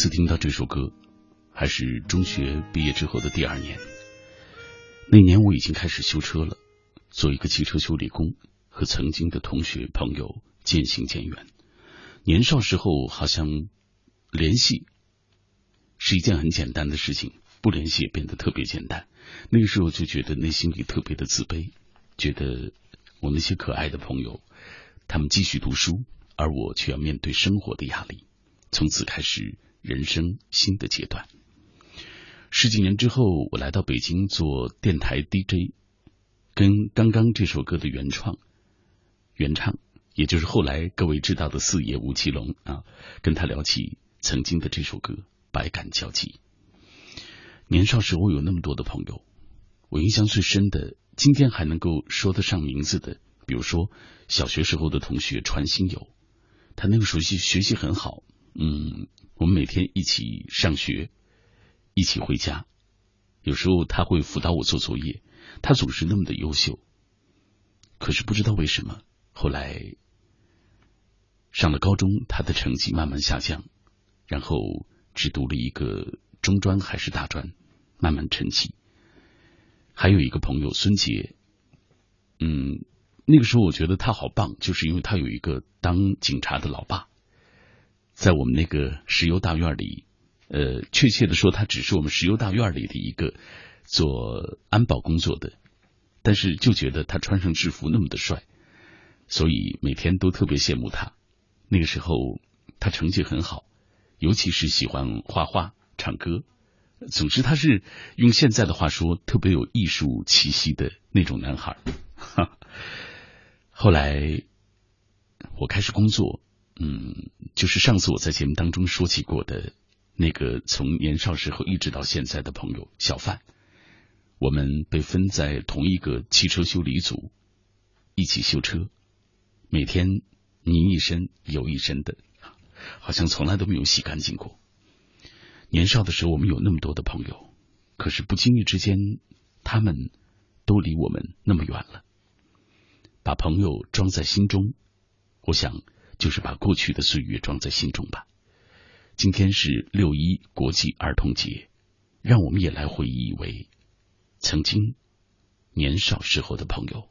次听到这首歌，还是中学毕业之后的第二年，那年我已经开始修车了，做一个汽车修理工，和曾经的同学朋友渐行渐远。年少时候好像联系是一件很简单的事情，不联系也变得特别简单。那个时候就觉得内心里特别的自卑，觉得我那些可爱的朋友，他们继续读书，而我却要面对生活的压力。从此开始人生新的阶段。十几年之后，我来到北京做电台 DJ，跟刚刚这首歌的原创、原唱，也就是后来各位知道的四爷吴奇隆啊，跟他聊起曾经的这首歌，百感交集。年少时我有那么多的朋友，我印象最深的，今天还能够说得上名字的，比如说小学时候的同学传心友，他那个时候学学习很好，嗯，我们每天一起上学，一起回家，有时候他会辅导我做作业，他总是那么的优秀。可是不知道为什么，后来上了高中，他的成绩慢慢下降，然后只读了一个中专还是大专，慢慢沉寂。还有一个朋友孙杰，嗯，那个时候我觉得他好棒，就是因为他有一个当警察的老爸，在我们那个石油大院里，呃，确切的说，他只是我们石油大院里的一个做安保工作的。但是就觉得他穿上制服那么的帅，所以每天都特别羡慕他。那个时候他成绩很好，尤其是喜欢画画、唱歌。总之，他是用现在的话说，特别有艺术气息的那种男孩。后来我开始工作，嗯，就是上次我在节目当中说起过的那个从年少时候一直到现在的朋友小范。我们被分在同一个汽车修理组，一起修车，每天你一身油一身的，好像从来都没有洗干净过。年少的时候，我们有那么多的朋友，可是不经意之间，他们都离我们那么远了。把朋友装在心中，我想就是把过去的岁月装在心中吧。今天是六一国际儿童节，让我们也来回忆一位。曾经年少时候的朋友。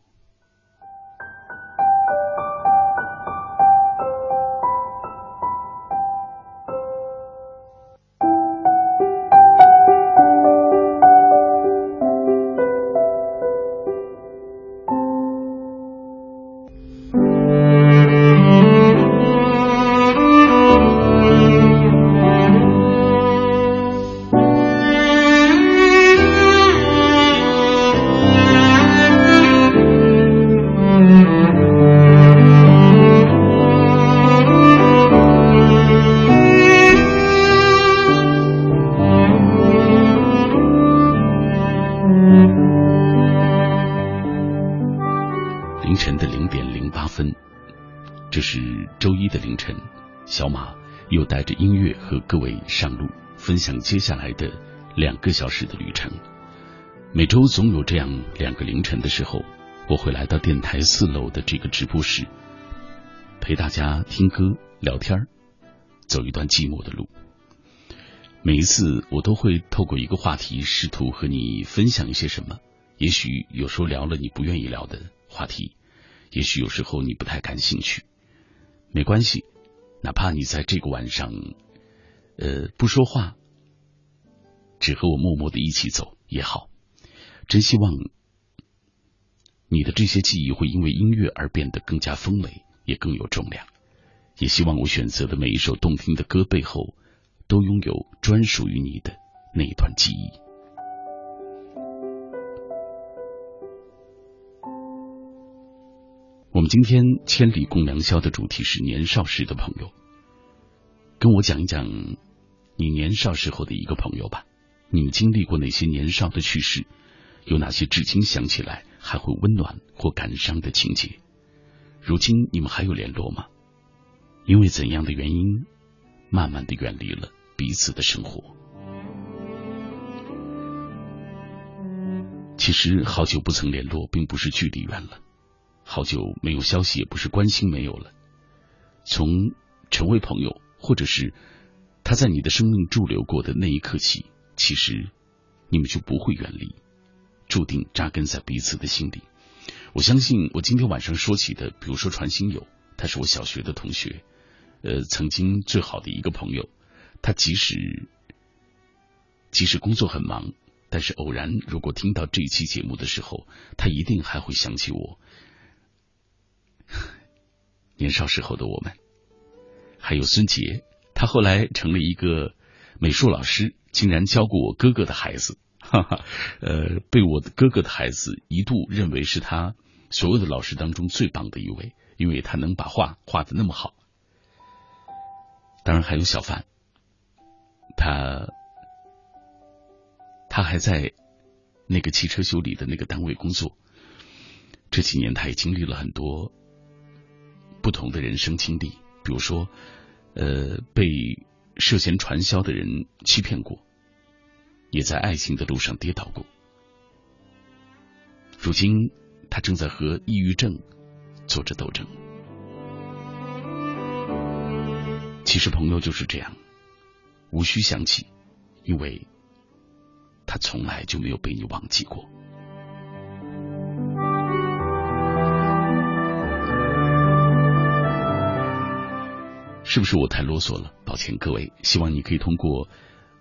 这是周一的凌晨，小马又带着音乐和各位上路，分享接下来的两个小时的旅程。每周总有这样两个凌晨的时候，我会来到电台四楼的这个直播室，陪大家听歌、聊天走一段寂寞的路。每一次，我都会透过一个话题，试图和你分享一些什么。也许有时候聊了你不愿意聊的话题，也许有时候你不太感兴趣，没关系，哪怕你在这个晚上。呃，不说话，只和我默默的一起走也好。真希望你的这些记忆会因为音乐而变得更加丰美，也更有重量。也希望我选择的每一首动听的歌背后，都拥有专属于你的那一段记忆。我们今天千里共良宵的主题是年少时的朋友，跟我讲一讲。你年少时候的一个朋友吧，你们经历过哪些年少的趣事？有哪些至今想起来还会温暖或感伤的情节？如今你们还有联络吗？因为怎样的原因，慢慢的远离了彼此的生活？其实好久不曾联络，并不是距离远了；好久没有消息，也不是关心没有了。从成为朋友，或者是。他在你的生命驻留过的那一刻起，其实你们就不会远离，注定扎根在彼此的心里。我相信，我今天晚上说起的，比如说传心友，他是我小学的同学，呃，曾经最好的一个朋友。他即使即使工作很忙，但是偶然如果听到这一期节目的时候，他一定还会想起我年少时候的我们。还有孙杰。他后来成了一个美术老师，竟然教过我哥哥的孩子，哈哈，呃，被我的哥哥的孩子一度认为是他所有的老师当中最棒的一位，因为他能把画画的那么好。当然还有小范，他他还在那个汽车修理的那个单位工作，这几年他也经历了很多不同的人生经历，比如说，呃，被涉嫌传销的人欺骗过，也在爱情的路上跌倒过。如今，他正在和抑郁症做着斗争。其实，朋友就是这样，无需想起，因为他从来就没有被你忘记过。是不是我太啰嗦了？抱歉各位，希望你可以通过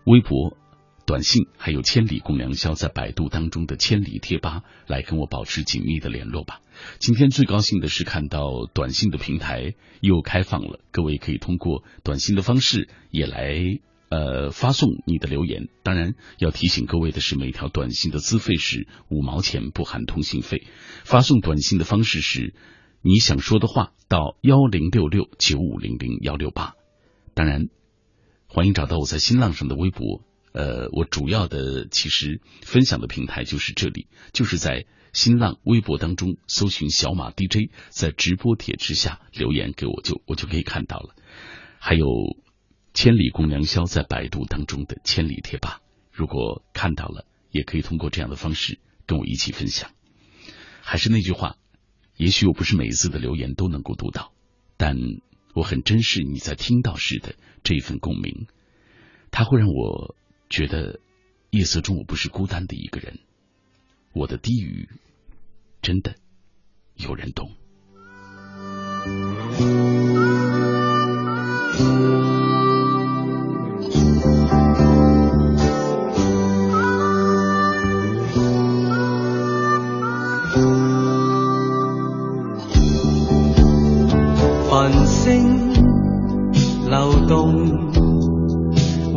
微博、短信，还有“千里共良宵”在百度当中的“千里贴吧”来跟我保持紧密的联络吧。今天最高兴的是看到短信的平台又开放了，各位可以通过短信的方式也来呃发送你的留言。当然要提醒各位的是，每条短信的资费是五毛钱，不含通信费。发送短信的方式是。你想说的话到幺零六六九五零零幺六八，当然欢迎找到我在新浪上的微博。呃，我主要的其实分享的平台就是这里，就是在新浪微博当中搜寻小马 DJ，在直播帖之下留言给我，就我就可以看到了。还有千里共良宵在百度当中的千里贴吧，如果看到了，也可以通过这样的方式跟我一起分享。还是那句话。也许我不是每一次的留言都能够读到，但我很珍视你在听到时的这一份共鸣，它会让我觉得夜色中我不是孤单的一个人，我的低语真的有人懂。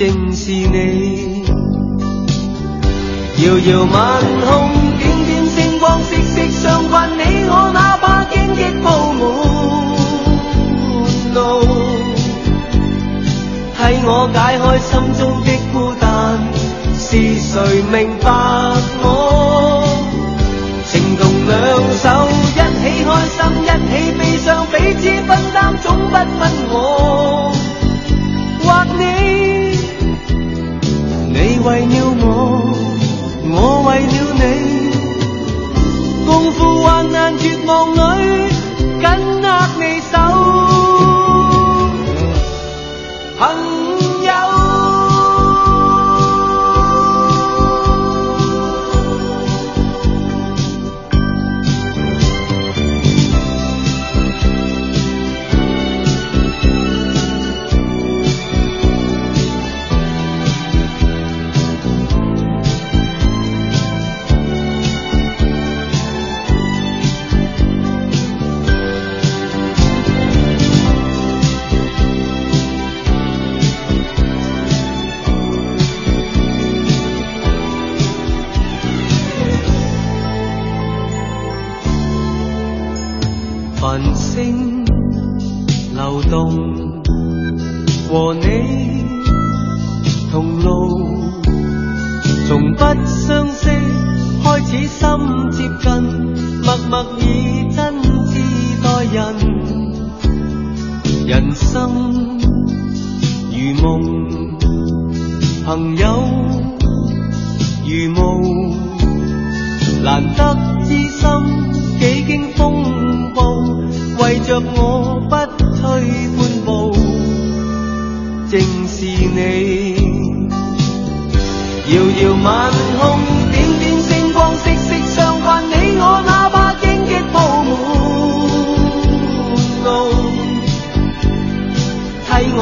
正是你，遥遥晚空，点点星光，息息相关。你我哪怕荆棘铺满路，替我解开心中的孤单。是谁明白我？情同两手，一起开心，一起悲伤，彼此分担，总不分我或你。为了我，我为了你，共赴患难绝望里，紧握你手。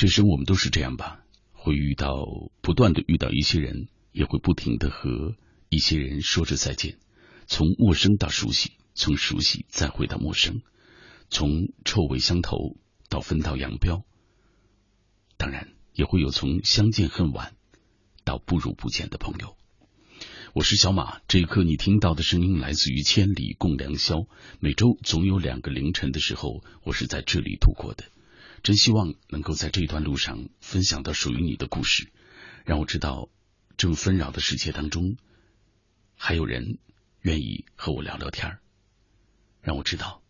这生我们都是这样吧，会遇到不断的遇到一些人，也会不停的和一些人说着再见，从陌生到熟悉，从熟悉再回到陌生，从臭味相投到分道扬镳。当然，也会有从相见恨晚到不如不见的朋友。我是小马，这一刻你听到的声音来自于千里共良宵。每周总有两个凌晨的时候，我是在这里度过的。真希望能够在这段路上分享到属于你的故事，让我知道这么纷扰的世界当中，还有人愿意和我聊聊天儿让我知道，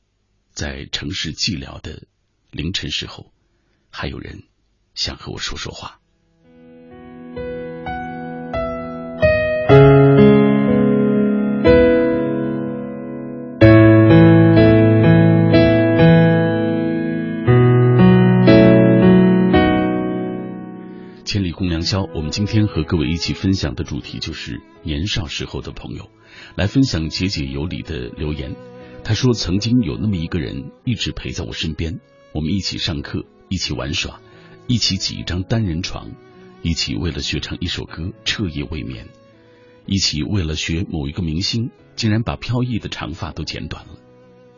在城市寂寥的凌晨时候，还有人想和我说说话。我们今天和各位一起分享的主题就是年少时候的朋友。来分享节节有礼的留言，他说：“曾经有那么一个人一直陪在我身边，我们一起上课，一起玩耍，一起挤一张单人床，一起为了学唱一首歌彻夜未眠，一起为了学某一个明星，竟然把飘逸的长发都剪短了。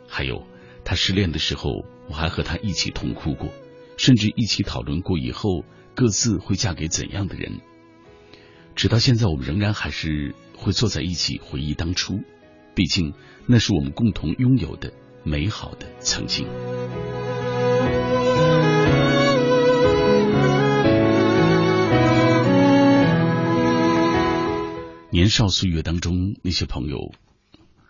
还有，他失恋的时候，我还和他一起痛哭过，甚至一起讨论过以后。”各自会嫁给怎样的人？直到现在，我们仍然还是会坐在一起回忆当初，毕竟那是我们共同拥有的美好的曾经。年少岁月当中，那些朋友，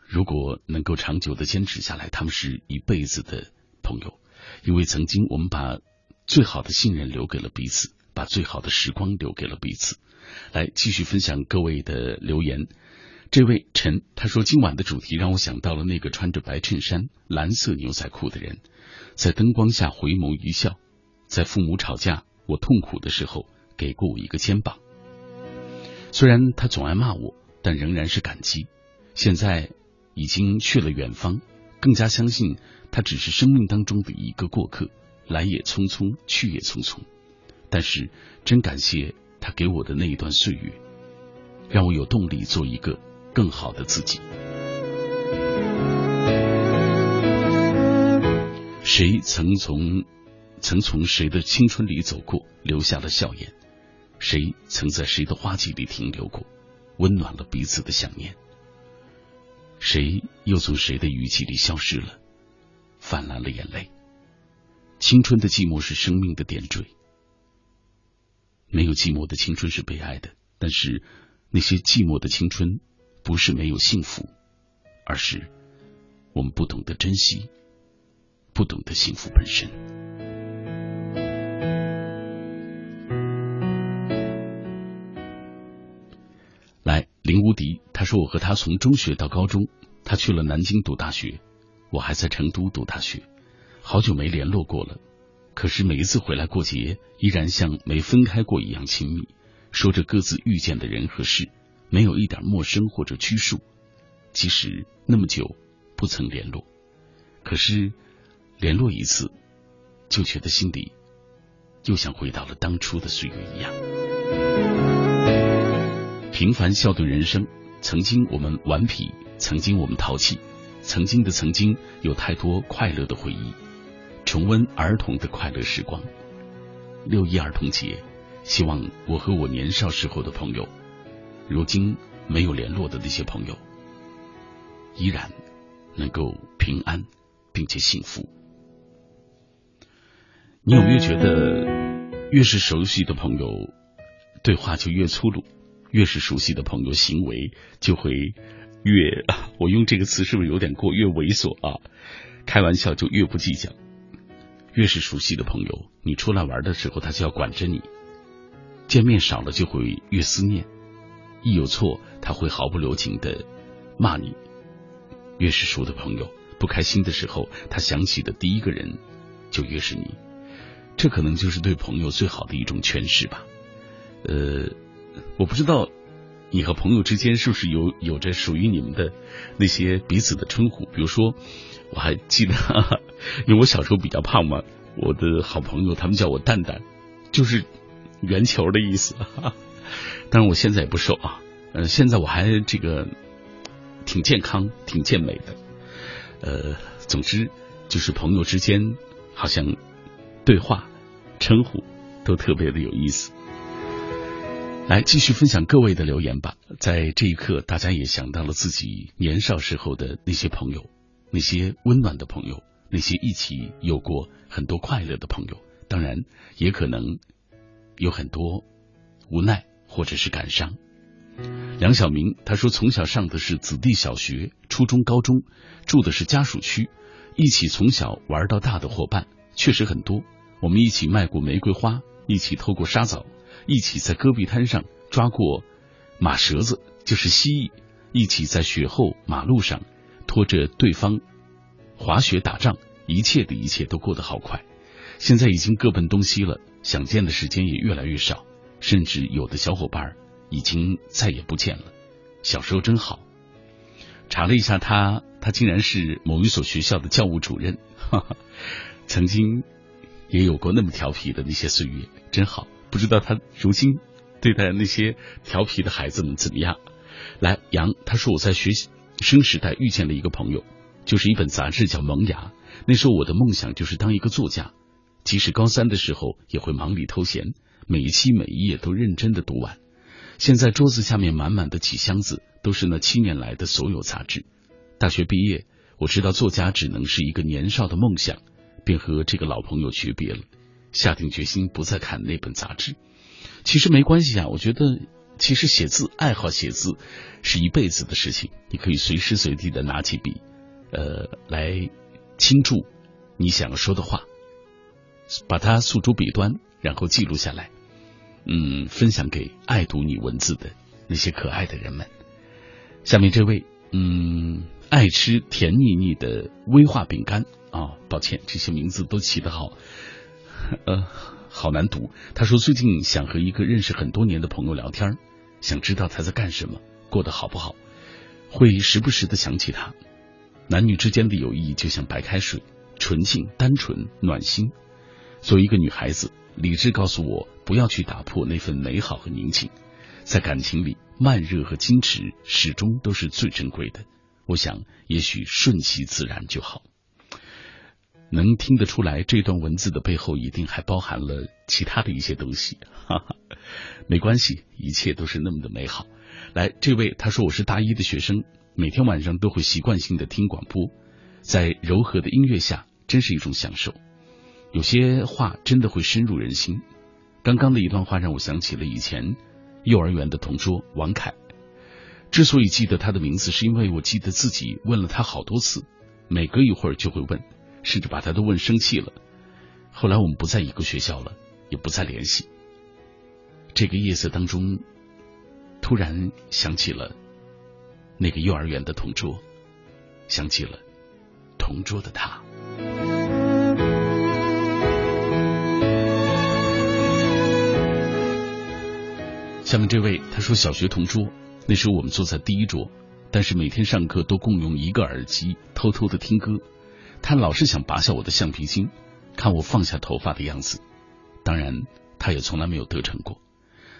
如果能够长久的坚持下来，他们是一辈子的朋友，因为曾经我们把。最好的信任留给了彼此，把最好的时光留给了彼此。来继续分享各位的留言。这位陈他说：“今晚的主题让我想到了那个穿着白衬衫、蓝色牛仔裤的人，在灯光下回眸一笑，在父母吵架、我痛苦的时候给过我一个肩膀。虽然他总爱骂我，但仍然是感激。现在已经去了远方，更加相信他只是生命当中的一个过客。”来也匆匆，去也匆匆，但是真感谢他给我的那一段岁月，让我有动力做一个更好的自己。谁曾从曾从谁的青春里走过，留下了笑颜？谁曾在谁的花季里停留过，温暖了彼此的想念？谁又从谁的雨季里消失了，泛滥了眼泪？青春的寂寞是生命的点缀，没有寂寞的青春是悲哀的。但是那些寂寞的青春，不是没有幸福，而是我们不懂得珍惜，不懂得幸福本身。来，林无敌，他说我和他从中学到高中，他去了南京读大学，我还在成都读大学。好久没联络过了，可是每一次回来过节，依然像没分开过一样亲密，说着各自遇见的人和事，没有一点陌生或者拘束。即使那么久不曾联络，可是联络一次，就觉得心里又像回到了当初的岁月一样。平凡笑对人生，曾经我们顽皮，曾经我们淘气，曾经的曾经有太多快乐的回忆。重温儿童的快乐时光。六一儿童节，希望我和我年少时候的朋友，如今没有联络的那些朋友，依然能够平安并且幸福。你有没有觉得，越是熟悉的朋友，对话就越粗鲁；越是熟悉的朋友，行为就会越…… 我用这个词是不是有点过？越猥琐啊！开玩笑就越不计较。越是熟悉的朋友，你出来玩的时候，他就要管着你；见面少了，就会越思念。一有错，他会毫不留情的骂你。越是熟的朋友，不开心的时候，他想起的第一个人就越是你。这可能就是对朋友最好的一种诠释吧。呃，我不知道你和朋友之间是不是有有着属于你们的那些彼此的称呼。比如说，我还记得，因为我小时候比较胖嘛，我的好朋友他们叫我蛋蛋，就是圆球的意思。但是我现在也不瘦啊，呃，现在我还这个挺健康、挺健美的。呃，总之就是朋友之间好像。对话、称呼都特别的有意思。来继续分享各位的留言吧。在这一刻，大家也想到了自己年少时候的那些朋友，那些温暖的朋友，那些一起有过很多快乐的朋友。当然，也可能有很多无奈或者是感伤。梁晓明他说，从小上的是子弟小学，初中、高中住的是家属区，一起从小玩到大的伙伴。确实很多，我们一起卖过玫瑰花，一起偷过沙枣，一起在戈壁滩上抓过马蛇子，就是蜥蜴，一起在雪后马路上拖着对方滑雪打仗，一切的一切都过得好快。现在已经各奔东西了，想见的时间也越来越少，甚至有的小伙伴已经再也不见了。小时候真好。查了一下，他他竟然是某一所学校的教务主任。哈哈。曾经也有过那么调皮的那些岁月，真好。不知道他如今对待那些调皮的孩子们怎么样？来，杨他说我在学习生时代遇见了一个朋友，就是一本杂志叫《萌芽》。那时候我的梦想就是当一个作家，即使高三的时候也会忙里偷闲，每一期每一页都认真的读完。现在桌子下面满满的几箱子都是那七年来的所有杂志。大学毕业，我知道作家只能是一个年少的梦想。便和这个老朋友诀别了，下定决心不再看那本杂志。其实没关系啊，我觉得其实写字、爱好写字是一辈子的事情。你可以随时随地的拿起笔，呃，来倾注你想说的话，把它诉诸笔端，然后记录下来，嗯，分享给爱读你文字的那些可爱的人们。下面这位，嗯，爱吃甜腻腻的威化饼干。啊，抱歉，这些名字都起得好，呃，好难读。他说最近想和一个认识很多年的朋友聊天，想知道他在干什么，过得好不好，会时不时的想起他。男女之间的友谊就像白开水，纯净、单纯、暖心。作为一个女孩子，理智告诉我不要去打破那份美好和宁静。在感情里，慢热和矜持始终都是最珍贵的。我想，也许顺其自然就好。能听得出来，这段文字的背后一定还包含了其他的一些东西。哈哈，没关系，一切都是那么的美好。来，这位他说我是大一的学生，每天晚上都会习惯性的听广播，在柔和的音乐下，真是一种享受。有些话真的会深入人心。刚刚的一段话让我想起了以前幼儿园的同桌王凯。之所以记得他的名字，是因为我记得自己问了他好多次，每隔一会儿就会问。甚至把他都问生气了。后来我们不在一个学校了，也不再联系。这个夜色当中，突然想起了那个幼儿园的同桌，想起了同桌的他。下面这位他说，小学同桌，那时候我们坐在第一桌，但是每天上课都共用一个耳机，偷偷的听歌。他老是想拔下我的橡皮筋，看我放下头发的样子。当然，他也从来没有得逞过。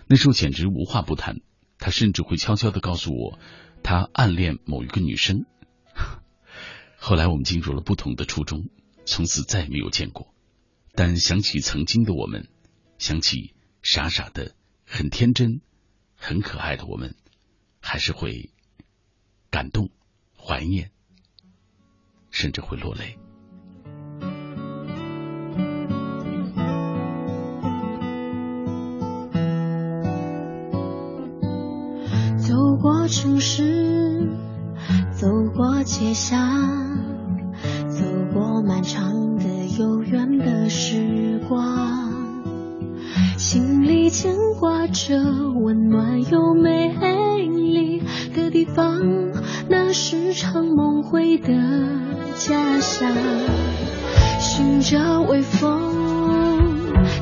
那时候简直无话不谈，他甚至会悄悄的告诉我，他暗恋某一个女生。后来我们进入了不同的初中，从此再也没有见过。但想起曾经的我们，想起傻傻的、很天真、很可爱的我们，还是会感动、怀念，甚至会落泪。走过城市，走过街巷，走过漫长的悠远的时光，心里牵挂着温暖又美丽的地方，那是场梦回的家乡。寻着微风，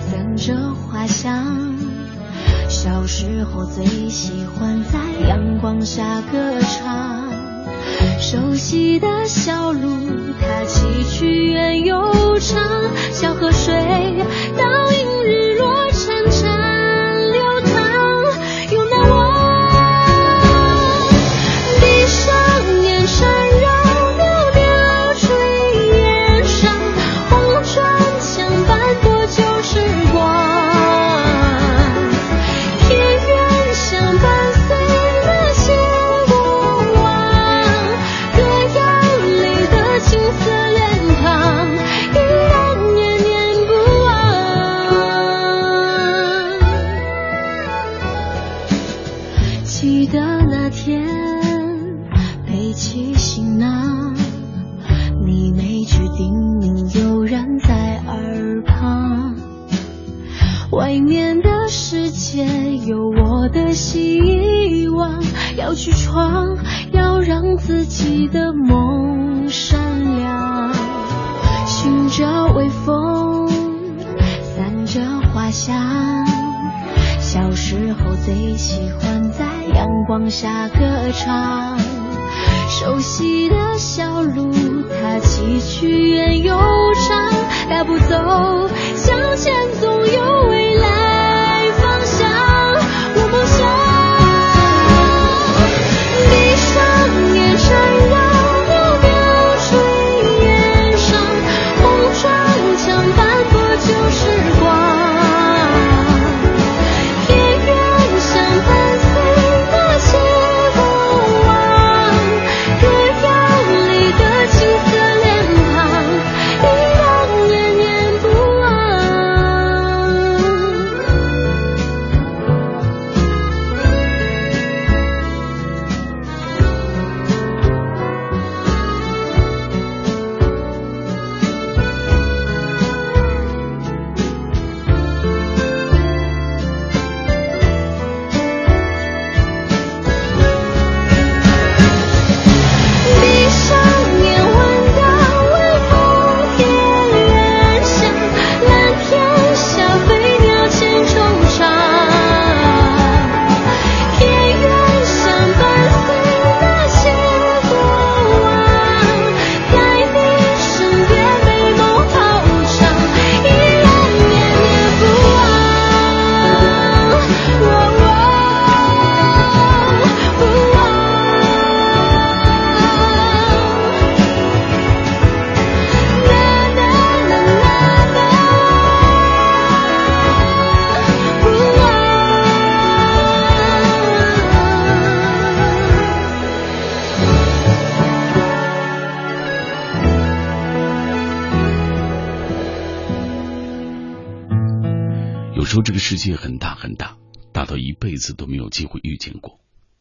散着花香。小时候最喜欢在阳光下歌唱，熟悉的小路，它崎岖远又长，小河水倒映日落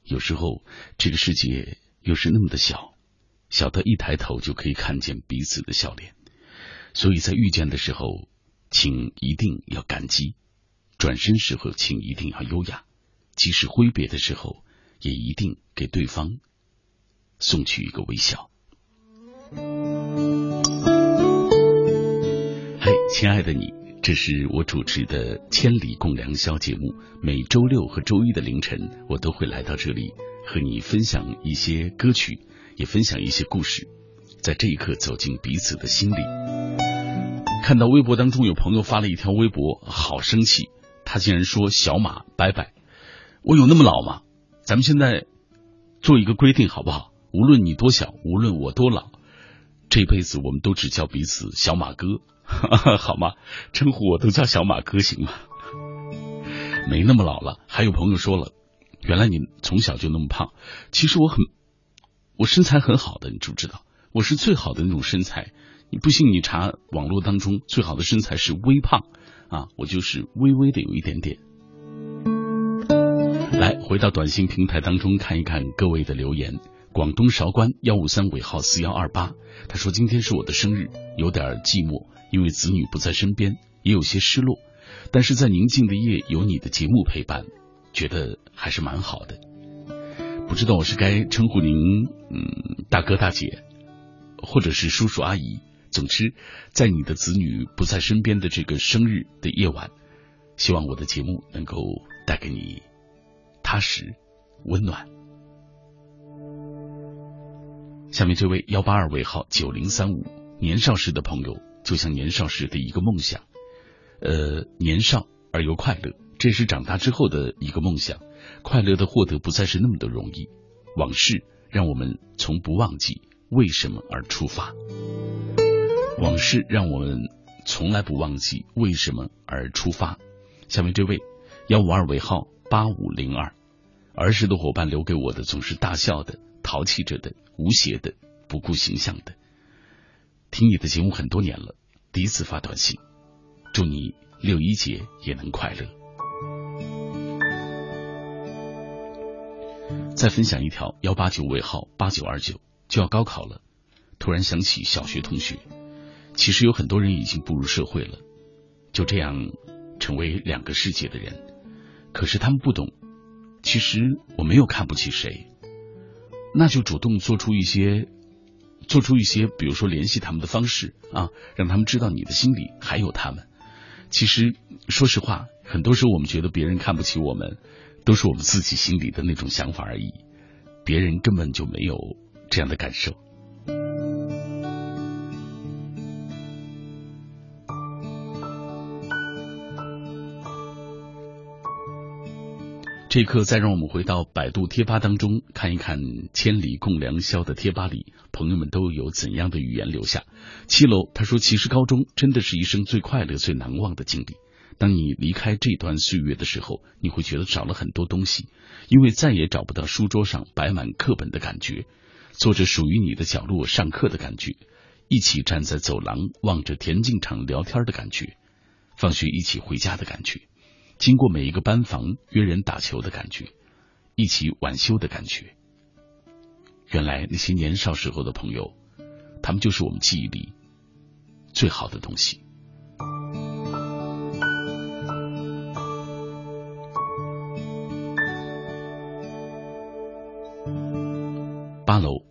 有时候这个世界又是那么的小，小到一抬头就可以看见彼此的笑脸。所以在遇见的时候，请一定要感激；转身时候，请一定要优雅；即使挥别的时候，也一定给对方送去一个微笑。嘿，亲爱的你。这是我主持的《千里共良宵》节目，每周六和周一的凌晨，我都会来到这里和你分享一些歌曲，也分享一些故事，在这一刻走进彼此的心里。看到微博当中有朋友发了一条微博，好生气，他竟然说“小马拜拜”，我有那么老吗？咱们现在做一个规定好不好？无论你多小，无论我多老，这辈子我们都只叫彼此小马哥。好吗？称呼我都叫小马哥行吗？没那么老了。还有朋友说了，原来你从小就那么胖。其实我很，我身材很好的，你知不知道？我是最好的那种身材。你不信，你查网络当中最好的身材是微胖啊，我就是微微的有一点点。来，回到短信平台当中看一看各位的留言。广东韶关幺五三尾号四幺二八，他说今天是我的生日，有点寂寞，因为子女不在身边，也有些失落。但是在宁静的夜，有你的节目陪伴，觉得还是蛮好的。不知道我是该称呼您嗯大哥大姐，或者是叔叔阿姨。总之，在你的子女不在身边的这个生日的夜晚，希望我的节目能够带给你踏实、温暖。下面这位幺八二尾号九零三五，年少时的朋友，就像年少时的一个梦想，呃，年少而又快乐，这是长大之后的一个梦想。快乐的获得不再是那么的容易，往事让我们从不忘记为什么而出发。往事让我们从来不忘记为什么而出发。下面这位幺五二尾号八五零二，儿时的伙伴留给我的总是大笑的、淘气着的、无邪的、不顾形象的。听你的节目很多年了，第一次发短信，祝你六一节也能快乐。再分享一条幺八九尾号八九二九，就要高考了，突然想起小学同学。其实有很多人已经步入社会了，就这样成为两个世界的人。可是他们不懂，其实我没有看不起谁，那就主动做出一些，做出一些，比如说联系他们的方式啊，让他们知道你的心里还有他们。其实说实话，很多时候我们觉得别人看不起我们，都是我们自己心里的那种想法而已，别人根本就没有这样的感受。这一刻，再让我们回到百度贴吧当中，看一看“千里共良宵”的贴吧里，朋友们都有怎样的语言留下。七楼他说：“其实高中真的是一生最快乐、最难忘的经历。当你离开这段岁月的时候，你会觉得少了很多东西，因为再也找不到书桌上摆满课本的感觉，坐着属于你的角落上课的感觉，一起站在走廊望着田径场聊天的感觉，放学一起回家的感觉。”经过每一个班房约人打球的感觉，一起晚修的感觉。原来那些年少时候的朋友，他们就是我们记忆里最好的东西。八楼，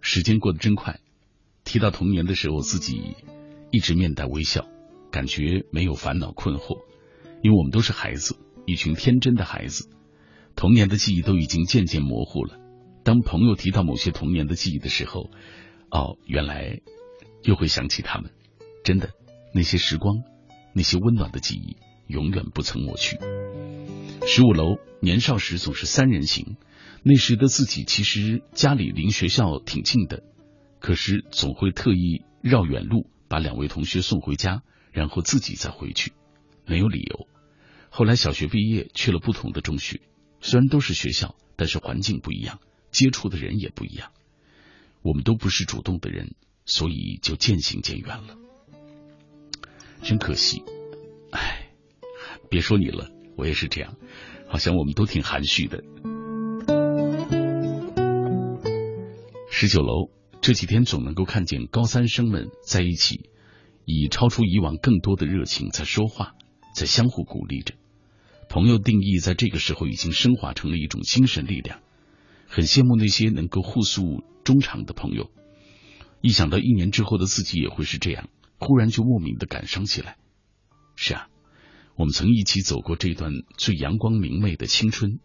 时间过得真快。提到童年的时候，自己一直面带微笑，感觉没有烦恼困惑。因为我们都是孩子，一群天真的孩子，童年的记忆都已经渐渐模糊了。当朋友提到某些童年的记忆的时候，哦，原来又会想起他们。真的，那些时光，那些温暖的记忆，永远不曾抹去。十五楼，年少时总是三人行，那时的自己其实家里离学校挺近的，可是总会特意绕远路把两位同学送回家，然后自己再回去，没有理由。后来小学毕业去了不同的中学，虽然都是学校，但是环境不一样，接触的人也不一样。我们都不是主动的人，所以就渐行渐远了。真可惜，唉，别说你了，我也是这样，好像我们都挺含蓄的。十九楼这几天总能够看见高三生们在一起，以超出以往更多的热情在说话，在相互鼓励着。朋友定义在这个时候已经升华成了一种精神力量，很羡慕那些能够互诉衷肠的朋友。一想到一年之后的自己也会是这样，忽然就莫名的感伤起来。是啊，我们曾一起走过这段最阳光明媚的青春，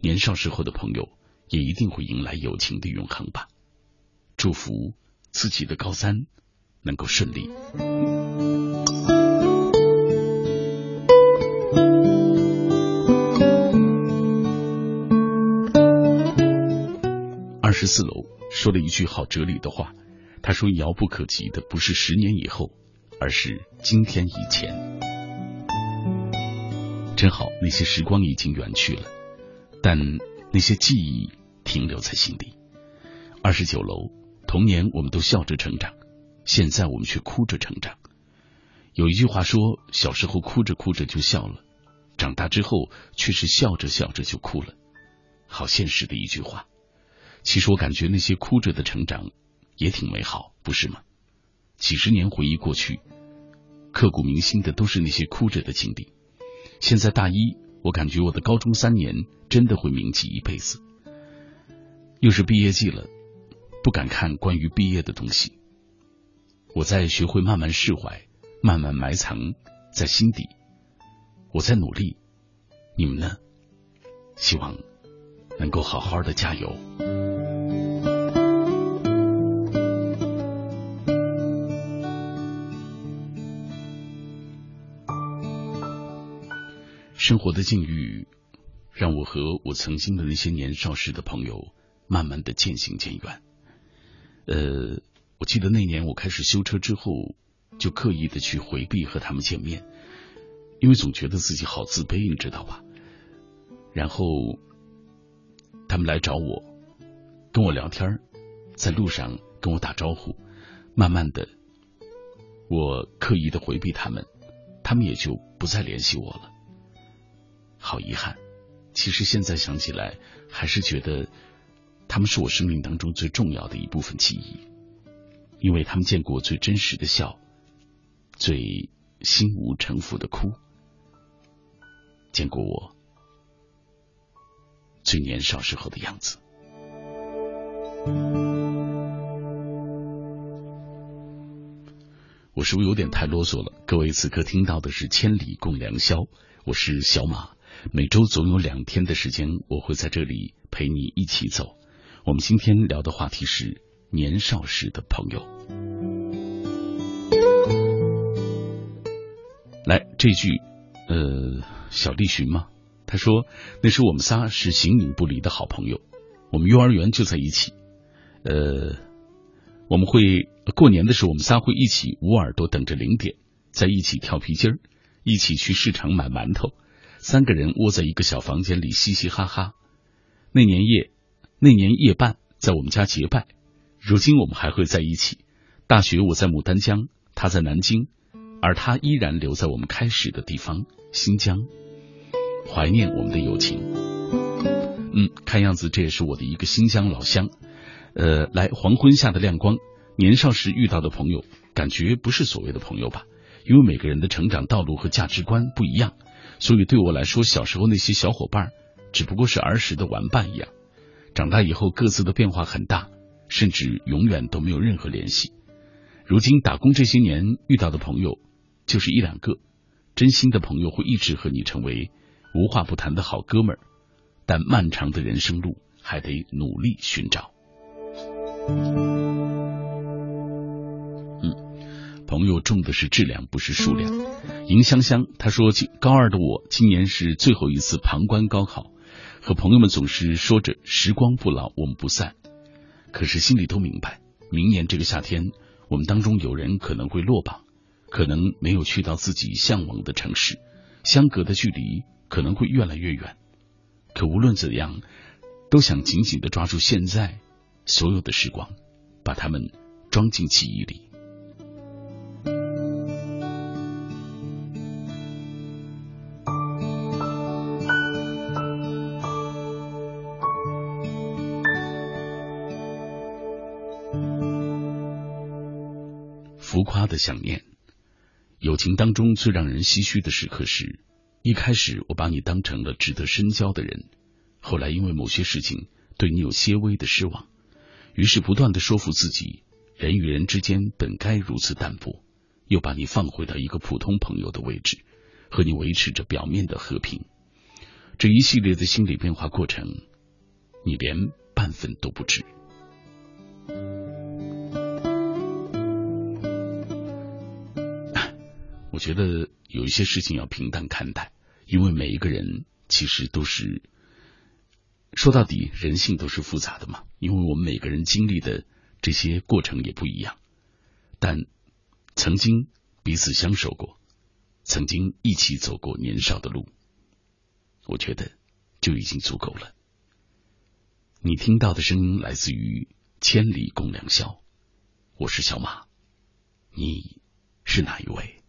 年少时候的朋友也一定会迎来友情的永恒吧。祝福自己的高三能够顺利。二十四楼说了一句好哲理的话，他说：“遥不可及的不是十年以后，而是今天以前。”真好，那些时光已经远去了，但那些记忆停留在心底。二十九楼，童年我们都笑着成长，现在我们却哭着成长。有一句话说，小时候哭着哭着就笑了，长大之后却是笑着笑着就哭了。好现实的一句话。其实我感觉那些哭着的成长也挺美好，不是吗？几十年回忆过去，刻骨铭心的都是那些哭着的经历。现在大一，我感觉我的高中三年真的会铭记一辈子。又是毕业季了，不敢看关于毕业的东西。我在学会慢慢释怀，慢慢埋藏在心底。我在努力，你们呢？希望能够好好的加油。生活的境遇让我和我曾经的那些年少时的朋友慢慢的渐行渐远。呃，我记得那年我开始修车之后，就刻意的去回避和他们见面，因为总觉得自己好自卑，你知道吧？然后他们来找我，跟我聊天，在路上跟我打招呼，慢慢的，我刻意的回避他们，他们也就不再联系我了。好遗憾，其实现在想起来，还是觉得他们是我生命当中最重要的一部分记忆，因为他们见过最真实的笑，最心无城府的哭，见过我最年少时候的样子。我是不是有点太啰嗦了？各位此刻听到的是《千里共良宵》，我是小马。每周总有两天的时间，我会在这里陪你一起走。我们今天聊的话题是年少时的朋友。来，这句，呃，小栗旬吗？他说，那时我们仨是形影不离的好朋友，我们幼儿园就在一起。呃，我们会过年的时候，我们仨会一起捂耳朵等着零点，在一起跳皮筋儿，一起去市场买馒头。三个人窝在一个小房间里嘻嘻哈哈。那年夜，那年夜半，在我们家结拜。如今我们还会在一起。大学我在牡丹江，他在南京，而他依然留在我们开始的地方新疆，怀念我们的友情。嗯，看样子这也是我的一个新疆老乡。呃，来黄昏下的亮光，年少时遇到的朋友，感觉不是所谓的朋友吧？因为每个人的成长道路和价值观不一样。所以对我来说，小时候那些小伙伴只不过是儿时的玩伴一样。长大以后，各自的变化很大，甚至永远都没有任何联系。如今打工这些年遇到的朋友，就是一两个真心的朋友，会一直和你成为无话不谈的好哥们儿。但漫长的人生路，还得努力寻找。朋友重的是质量，不是数量。银香香他说：“高二的我，今年是最后一次旁观高考，和朋友们总是说着时光不老，我们不散。可是心里都明白，明年这个夏天，我们当中有人可能会落榜，可能没有去到自己向往的城市，相隔的距离可能会越来越远。可无论怎样，都想紧紧的抓住现在所有的时光，把它们装进记忆里。”他的想念，友情当中最让人唏嘘的时刻是，一开始我把你当成了值得深交的人，后来因为某些事情对你有些微的失望，于是不断的说服自己，人与人之间本该如此淡薄，又把你放回到一个普通朋友的位置，和你维持着表面的和平。这一系列的心理变化过程，你连半分都不知。觉得有一些事情要平淡看待，因为每一个人其实都是说到底，人性都是复杂的嘛。因为我们每个人经历的这些过程也不一样，但曾经彼此相守过，曾经一起走过年少的路，我觉得就已经足够了。你听到的声音来自于《千里共良宵》，我是小马，你是哪一位？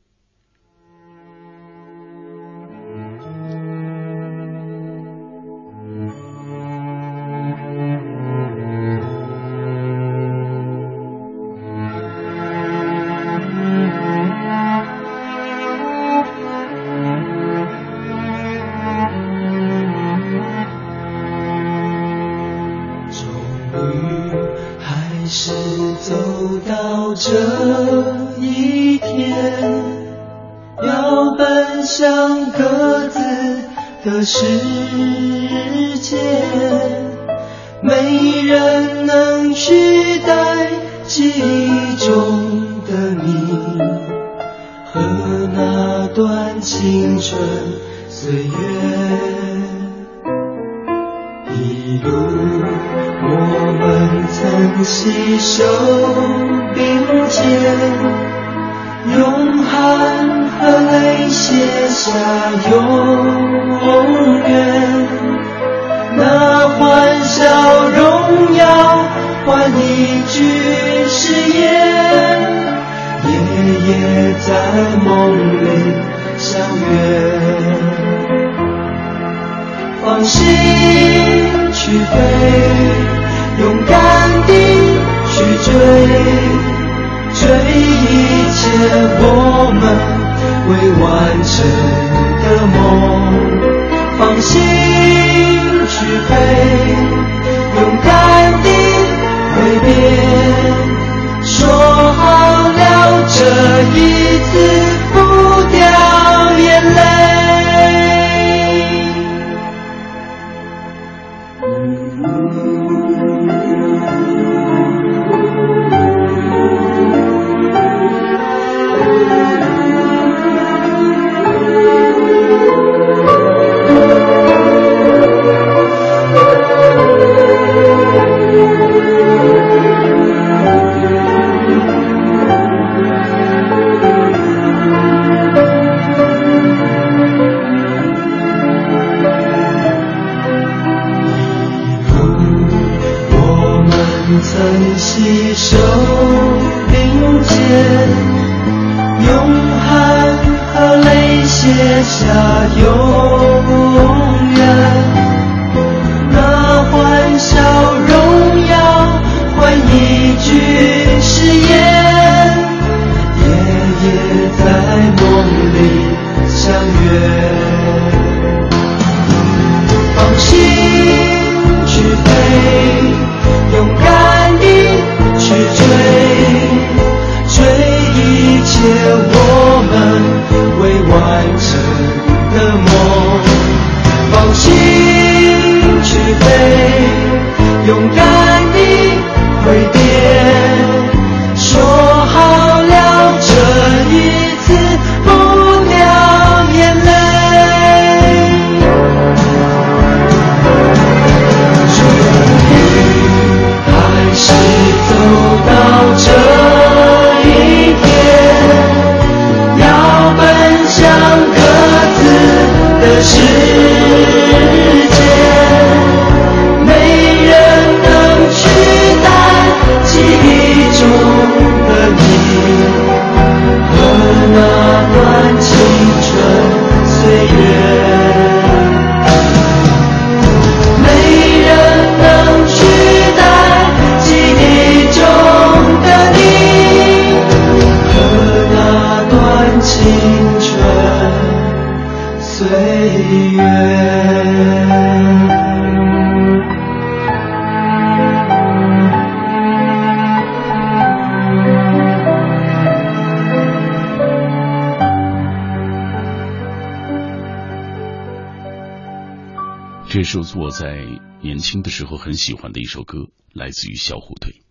我在年轻的时候很喜欢的一首歌，来自于小虎队。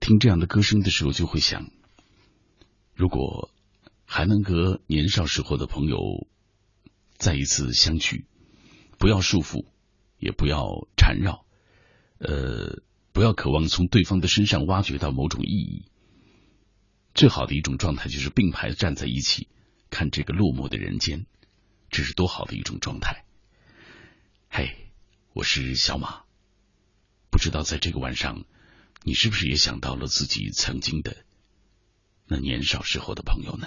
听这样的歌声的时候，就会想，如果还能和年少时候的朋友再一次相聚，不要束缚，也不要缠绕，呃，不要渴望从对方的身上挖掘到某种意义。最好的一种状态就是并排站在一起，看这个落寞的人间，这是多好的一种状态。嘿。我是小马。不知道在这个晚上，你是不是也想到了自己曾经的那年少时候的朋友呢？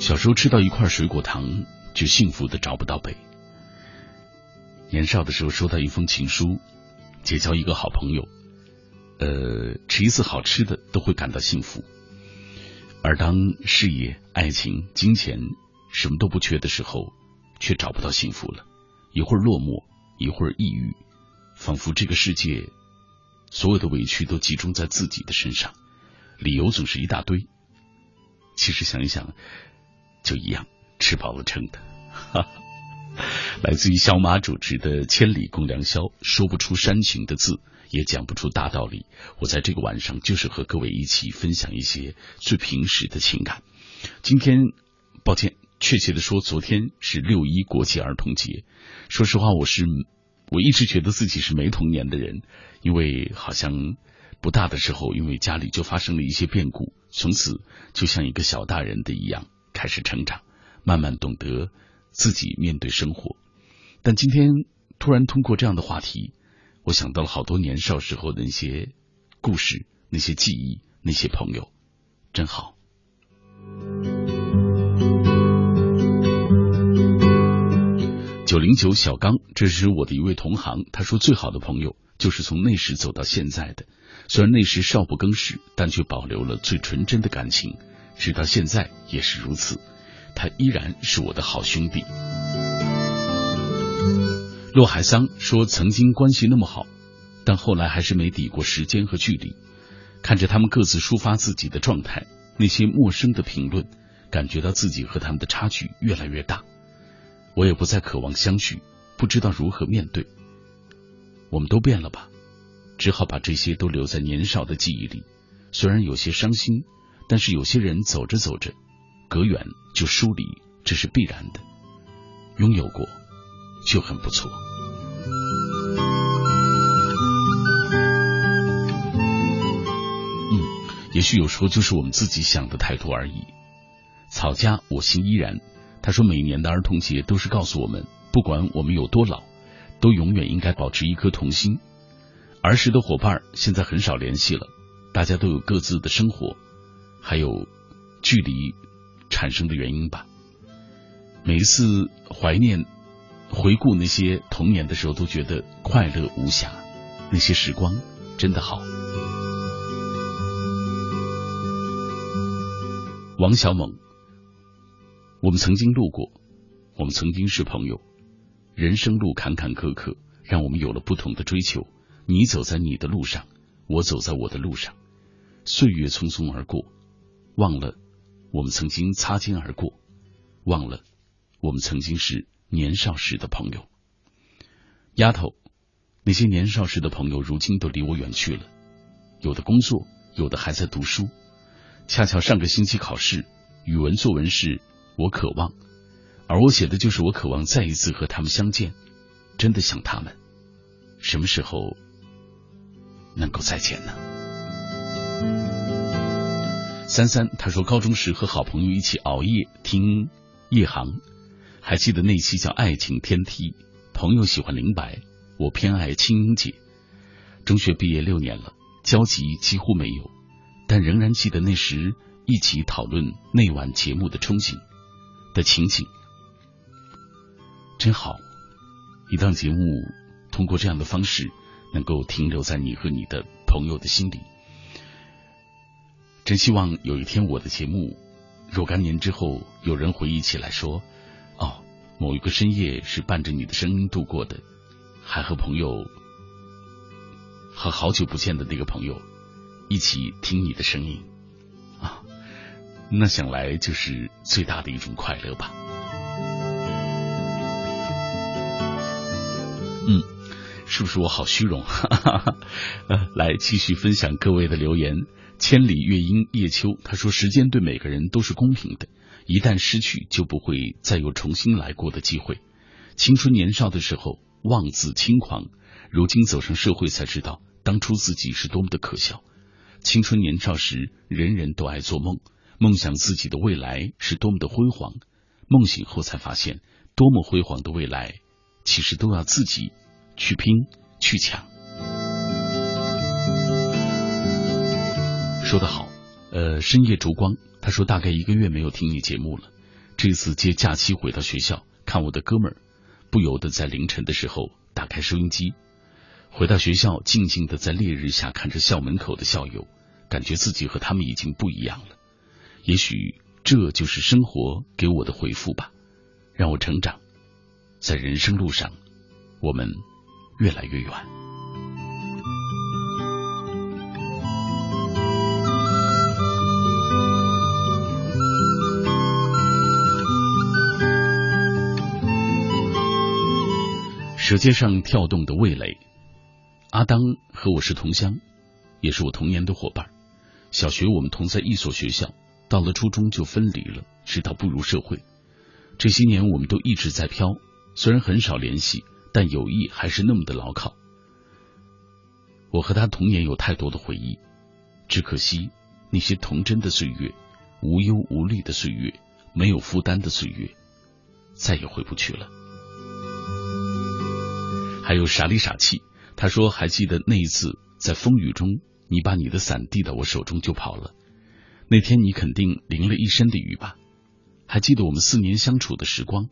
小时候吃到一块水果糖，就幸福的找不到北。年少的时候收到一封情书，结交一个好朋友，呃，吃一次好吃的都会感到幸福。而当事业、爱情、金钱什么都不缺的时候，却找不到幸福了。一会儿落寞，一会儿抑郁，仿佛这个世界所有的委屈都集中在自己的身上，理由总是一大堆。其实想一想。就一样，吃饱了撑的。哈 哈 来自于小马主持的《千里共良宵》，说不出煽情的字，也讲不出大道理。我在这个晚上，就是和各位一起分享一些最平实的情感。今天，抱歉，确切的说，昨天是六一国际儿童节。说实话，我是我一直觉得自己是没童年的人，因为好像不大的时候，因为家里就发生了一些变故，从此就像一个小大人的一样。开始成长，慢慢懂得自己面对生活。但今天突然通过这样的话题，我想到了好多年少时候的那些故事、那些记忆、那些朋友，真好。九零九小刚，这是我的一位同行，他说最好的朋友就是从那时走到现在的，虽然那时少不更事，但却保留了最纯真的感情。直到现在也是如此，他依然是我的好兄弟。洛海桑说：“曾经关系那么好，但后来还是没抵过时间和距离。看着他们各自抒发自己的状态，那些陌生的评论，感觉到自己和他们的差距越来越大。我也不再渴望相聚，不知道如何面对。我们都变了吧，只好把这些都留在年少的记忆里。虽然有些伤心。”但是有些人走着走着，隔远就疏离，这是必然的。拥有过就很不错。嗯，也许有时候就是我们自己想的太多而已。草家，我心依然。他说，每年的儿童节都是告诉我们，不管我们有多老，都永远应该保持一颗童心。儿时的伙伴现在很少联系了，大家都有各自的生活。还有距离产生的原因吧。每一次怀念、回顾那些童年的时候，都觉得快乐无暇。那些时光真的好。王小猛，我们曾经路过，我们曾经是朋友。人生路坎坎坷坷，让我们有了不同的追求。你走在你的路上，我走在我的路上，岁月匆匆而过。忘了我们曾经擦肩而过，忘了我们曾经是年少时的朋友。丫头，那些年少时的朋友，如今都离我远去了。有的工作，有的还在读书。恰巧上个星期考试，语文作文是我渴望，而我写的就是我渴望再一次和他们相见。真的想他们，什么时候能够再见呢？三三他说，高中时和好朋友一起熬夜听夜航，还记得那期叫《爱情天梯》。朋友喜欢林白，我偏爱青音姐。中学毕业六年了，交集几乎没有，但仍然记得那时一起讨论那晚节目的憧憬的情景，真好。一档节目通过这样的方式，能够停留在你和你的朋友的心里。真希望有一天我的节目若干年之后，有人回忆起来说：“哦，某一个深夜是伴着你的声音度过的，还和朋友和好久不见的那个朋友一起听你的声音啊，那想来就是最大的一种快乐吧。”嗯，是不是我好虚荣？哈哈哈来继续分享各位的留言。千里月英叶秋，他说：“时间对每个人都是公平的，一旦失去，就不会再有重新来过的机会。青春年少的时候，妄自轻狂，如今走上社会才知道，当初自己是多么的可笑。青春年少时，人人都爱做梦，梦想自己的未来是多么的辉煌。梦醒后才发现，多么辉煌的未来，其实都要自己去拼去抢。说得好，呃，深夜烛光，他说大概一个月没有听你节目了，这次接假期回到学校，看我的哥们儿，不由得在凌晨的时候打开收音机。回到学校，静静的在烈日下看着校门口的校友，感觉自己和他们已经不一样了。也许这就是生活给我的回复吧，让我成长，在人生路上，我们越来越远。舌尖上跳动的味蕾。阿当和我是同乡，也是我童年的伙伴。小学我们同在一所学校，到了初中就分离了，直到步入社会。这些年我们都一直在飘，虽然很少联系，但友谊还是那么的牢靠。我和他童年有太多的回忆，只可惜那些童真的岁月、无忧无虑的岁月、没有负担的岁月，再也回不去了。还有傻里傻气。他说：“还记得那一次，在风雨中，你把你的伞递到我手中就跑了。那天你肯定淋了一身的雨吧？还记得我们四年相处的时光？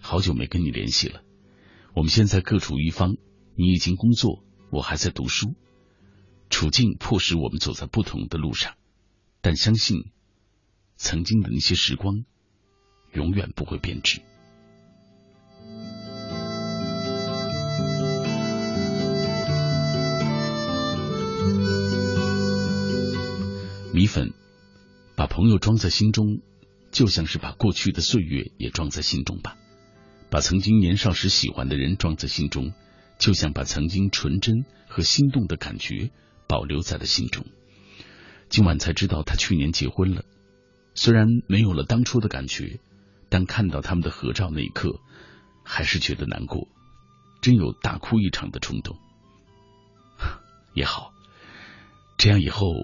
好久没跟你联系了。我们现在各处一方，你已经工作，我还在读书，处境迫使我们走在不同的路上。但相信，曾经的那些时光，永远不会变质。”米粉，把朋友装在心中，就像是把过去的岁月也装在心中吧。把曾经年少时喜欢的人装在心中，就像把曾经纯真和心动的感觉保留在了心中。今晚才知道他去年结婚了，虽然没有了当初的感觉，但看到他们的合照那一刻，还是觉得难过，真有大哭一场的冲动。也好，这样以后。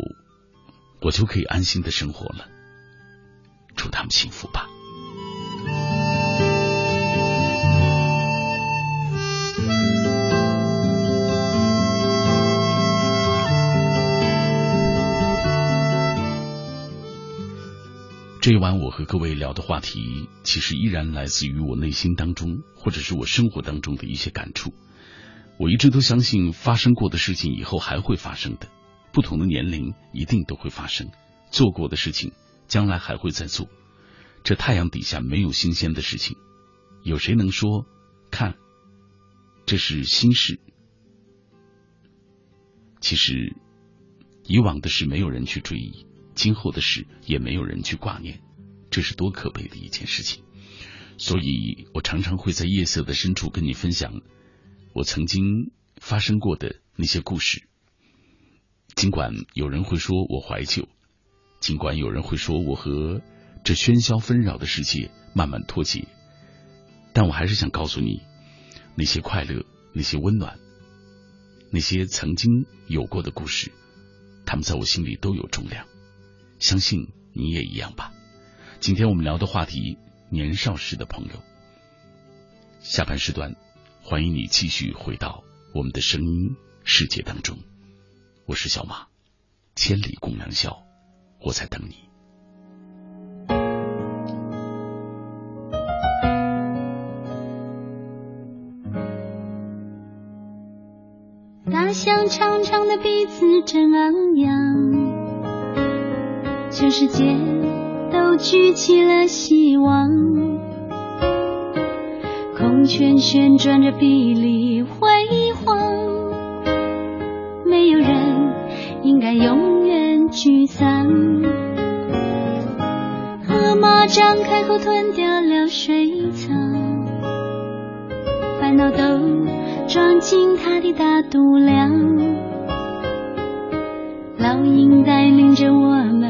我就可以安心的生活了，祝他们幸福吧。这一晚我和各位聊的话题，其实依然来自于我内心当中，或者是我生活当中的一些感触。我一直都相信，发生过的事情以后还会发生的。不同的年龄一定都会发生，做过的事情将来还会再做。这太阳底下没有新鲜的事情，有谁能说看这是新事？其实以往的事没有人去追忆，今后的事也没有人去挂念，这是多可悲的一件事情。所以我常常会在夜色的深处跟你分享我曾经发生过的那些故事。尽管有人会说我怀旧，尽管有人会说我和这喧嚣纷扰的世界慢慢脱节，但我还是想告诉你，那些快乐，那些温暖，那些曾经有过的故事，他们在我心里都有重量。相信你也一样吧。今天我们聊的话题，年少时的朋友。下半时段，欢迎你继续回到我们的声音世界当中。我是小马，千里共良宵，我在等你。大象长长的鼻子正昂扬，全世界都举起了希望。孔雀旋转着臂力该永远沮丧。河马张开后吞掉了水草，烦恼都装进它的大肚量。老鹰带领着我们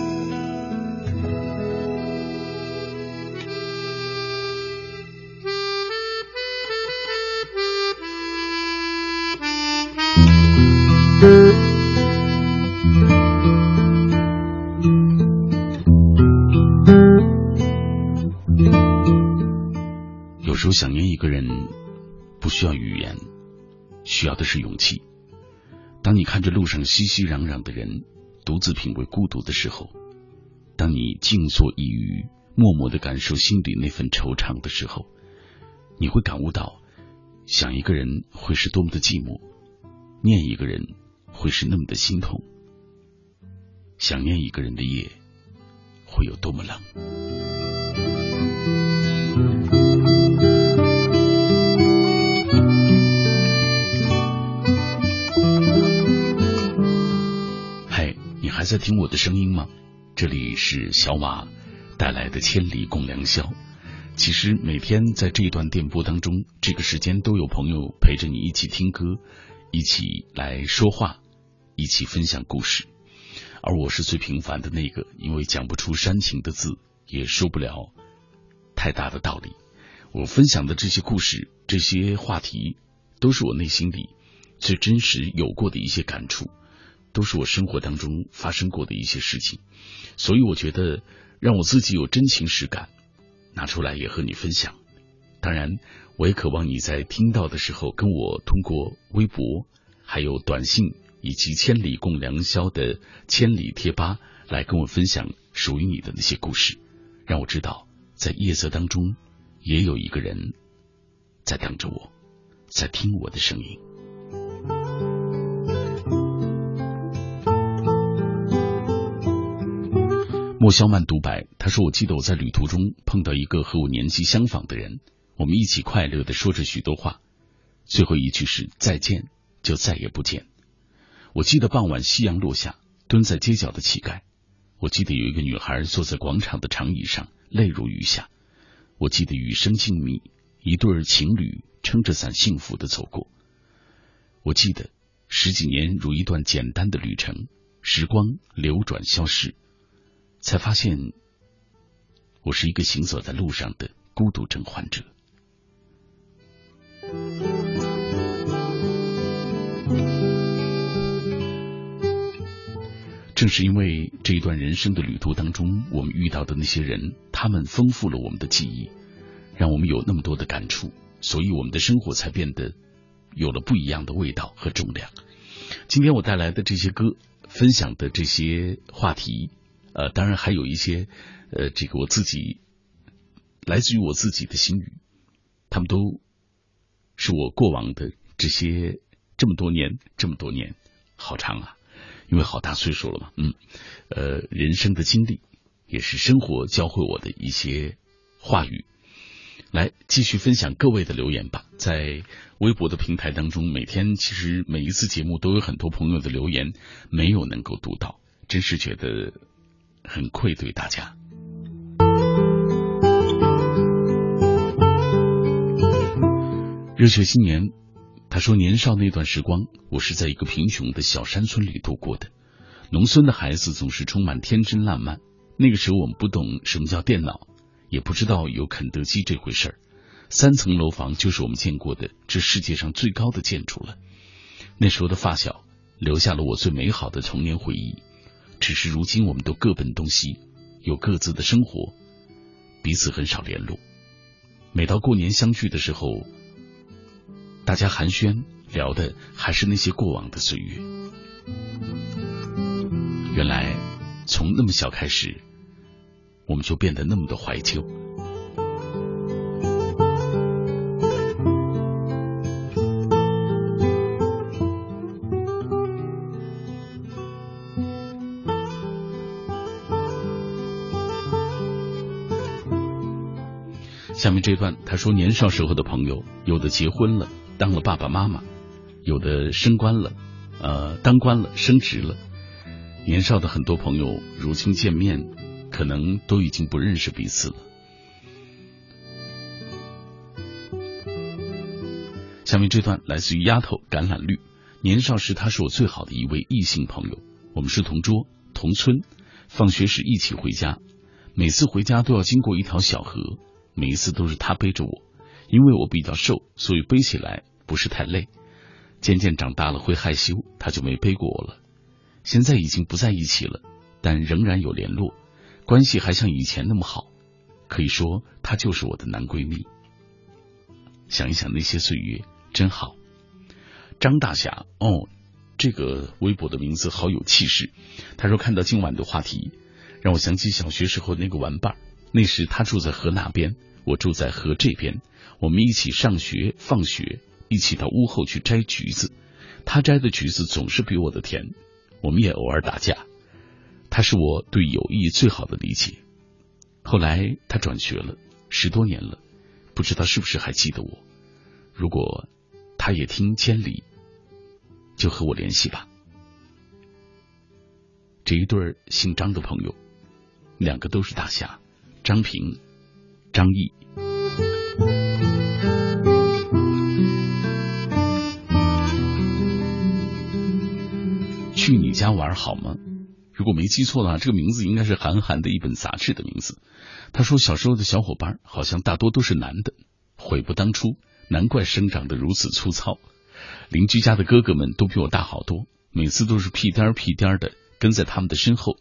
想念一个人不需要语言需要的是勇气。当你看着路上熙熙攘攘的人独自品味孤独的时候当你静坐一隅默默的感受心底那份惆怅的时候你会感悟到想一个人会是多么的寂寞念一个人会是那么的心痛。想念一个人的夜会有多么冷。还在听我的声音吗？这里是小马带来的千里共良宵。其实每天在这一段电波当中这个时间都有朋友陪着你一起听歌一起来说话一起分享故事。而我是最平凡的那个因为讲不出煽情的字也说不了太大的道理。我分享的这些故事这些话题都是我内心里最真实有过的一些感触。都是我生活当中发生过的一些事情。所以我觉得，让我自己有真情实感，拿出来也和你分享。当然，我也渴望你在听到的时候，跟我通过微博、还有短信以及“千里共良宵”的千里贴吧来跟我分享属于你的那些故事，让我知道在夜色当中也有一个人在等着我，在听我的声音。莫肖曼独白，他说：“我记得我在旅途中碰到一个和我年纪相仿的人。”我们一起快乐的说着许多话，最后一句是再见，就再也不见。我记得傍晚夕阳落下，蹲在街角的乞丐。我记得有一个女孩坐在广场的长椅上，泪如雨下。我记得雨声静谧，一对情侣撑着伞幸福的走过。我记得十几年如一段简单的旅程，时光流转消逝，才发现我是一个行走在路上的孤独症患者。正是因为这一段人生的旅途当中，我们遇到的那些人，他们丰富了我们的记忆，让我们有那么多的感触，所以我们的生活才变得有了不一样的味道和重量。今天我带来的这些歌，分享的这些话题，呃，当然还有一些，呃，这个我自己来自于我自己的心语，他们都。是我过往的这些这么多年，这么多年，好长啊！因为好大岁数了嘛，嗯，呃，人生的经历也是生活教会我的一些话语。来继续分享各位的留言吧，在微博的平台当中，每天其实每一次节目都有很多朋友的留言没有能够读到，真是觉得很愧对大家。热血青年，他说年少那段时光，我是在一个贫穷的小山村里度过的。农村的孩子总是充满天真烂漫。那个时候我们不懂什么叫电脑，也不知道有肯德基这回事儿。三层楼房就是我们见过的这世界上最高的建筑了。那时候的发小留下了我最美好的童年回忆。只是如今我们都各奔东西，有各自的生活，彼此很少联络。每到过年相聚的时候。大家寒暄聊的还是那些过往的岁月。原来从那么小开始，我们就变得那么的怀旧。这段，他说年少时候的朋友，有的结婚了。当了爸爸妈妈，有的升官了，呃，当官了，升职了。年少的很多朋友，如今见面，可能都已经不认识彼此了。下面这段来自于丫头橄榄绿。年少时，他是我最好的一位异性朋友，我们是同桌同村，放学时一起回家，每次回家都要经过一条小河，每一次都是他背着我，因为我比较瘦，所以背起来。不是太累，渐渐长大了会害羞，他就没背过我了。现在已经不在一起了，但仍然有联络，关系还像以前那么好。可以说，她就是我的男闺蜜。想一想那些岁月，真好。张大侠，哦，这个微博的名字好有气势。他说看到今晚的话题，让我想起小学时候那个玩伴。那时他住在河那边，我住在河这边，我们一起上学放学。一起到屋后去摘橘子，他摘的橘子总是比我的甜。我们也偶尔打架，他是我对友谊最好的理解。后来他转学了，十多年了，不知道是不是还记得我。如果他也听千里，就和我联系吧。这一对姓张的朋友，两个都是大侠，张平、张毅。去你家玩好吗？如果没记错的话，这个名字应该是韩寒的一本杂志的名字。他说小时候的小伙伴好像大多都是男的，悔不当初，难怪生长得如此粗糙。邻居家的哥哥们都比我大好多，每次都是屁颠儿屁颠儿的跟在他们的身后，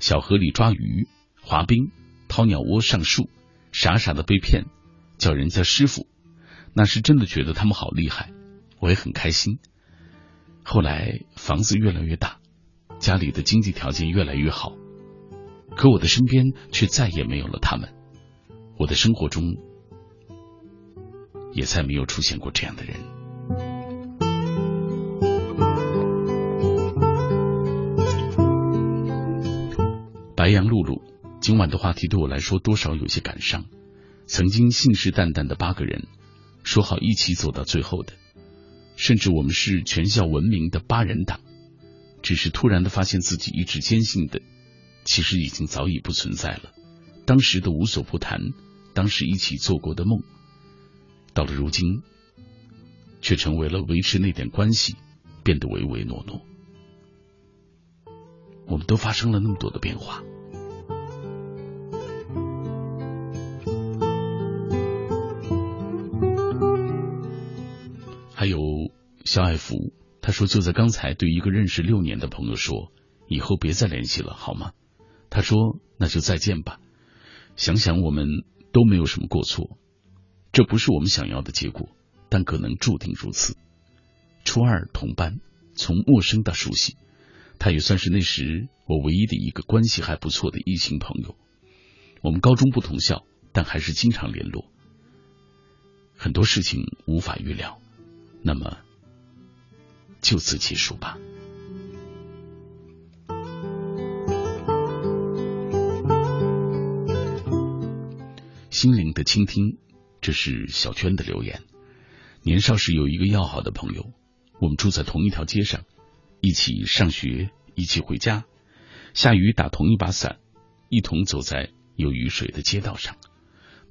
小河里抓鱼、滑冰、掏鸟窝、上树，傻傻的被骗，叫人家师傅。那是真的觉得他们好厉害，我也很开心。后来房子越来越大，家里的经济条件越来越好，可我的身边却再也没有了他们，我的生活中也再没有出现过这样的人。白杨露露，今晚的话题对我来说多少有些感伤。曾经信誓旦旦的八个人。说好一起走到最后的，甚至我们是全校闻名的八人党，只是突然的发现自己一直坚信的，其实已经早已不存在了。当时的无所不谈，当时一起做过的梦，到了如今，却成为了维持那点关系变得唯唯诺诺。我们都发生了那么多的变化。肖爱福，他说就在刚才对一个认识六年的朋友说，以后别再联系了，好吗？他说那就再见吧。想想我们都没有什么过错，这不是我们想要的结果，但可能注定如此。初二同班，从陌生到熟悉，他也算是那时我唯一的一个关系还不错的异性朋友。我们高中不同校，但还是经常联络。很多事情无法预料。那么，就此结束吧。心灵的倾听，这是小娟的留言。年少时有一个要好的朋友，我们住在同一条街上，一起上学，一起回家，下雨打同一把伞，一同走在有雨水的街道上。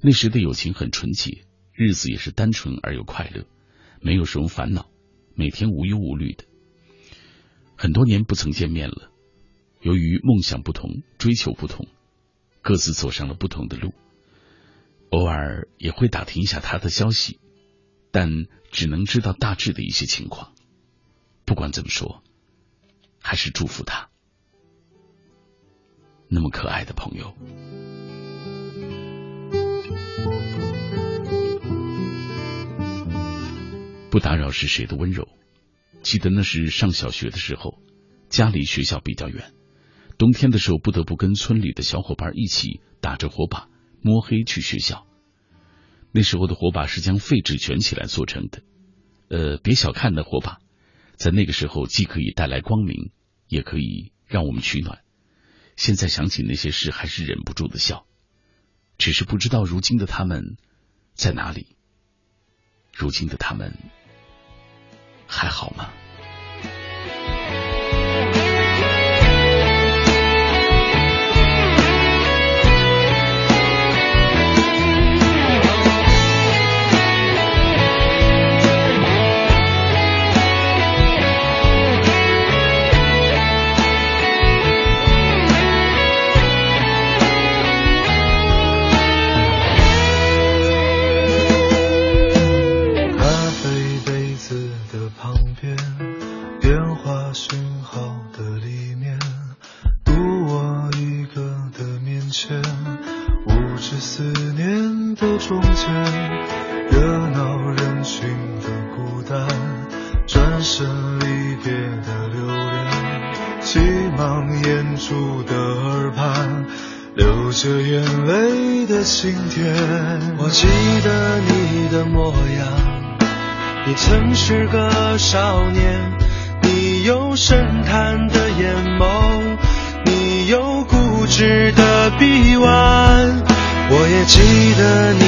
那时的友情很纯洁，日子也是单纯而又快乐。没有什么烦恼，每天无忧无虑的。很多年不曾见面了，由于梦想不同，追求不同，各自走上了不同的路。偶尔也会打听一下他的消息，但只能知道大致的一些情况。不管怎么说，还是祝福他，那么可爱的朋友。不打扰是谁的温柔？记得那是上小学的时候，家离学校比较远，冬天的时候不得不跟村里的小伙伴一起打着火把摸黑去学校。那时候的火把是将废纸卷起来做成的，呃，别小看那火把，在那个时候既可以带来光明，也可以让我们取暖。现在想起那些事，还是忍不住的笑。只是不知道如今的他们在哪里。如今的他们。还好吗？从前热闹人群的孤单，转身离别的留恋，急忙掩住的耳畔，流着眼泪的晴天，我记得你的模样。你曾是个少年，你有深潭的眼眸，你有固执的臂弯，我也记得你。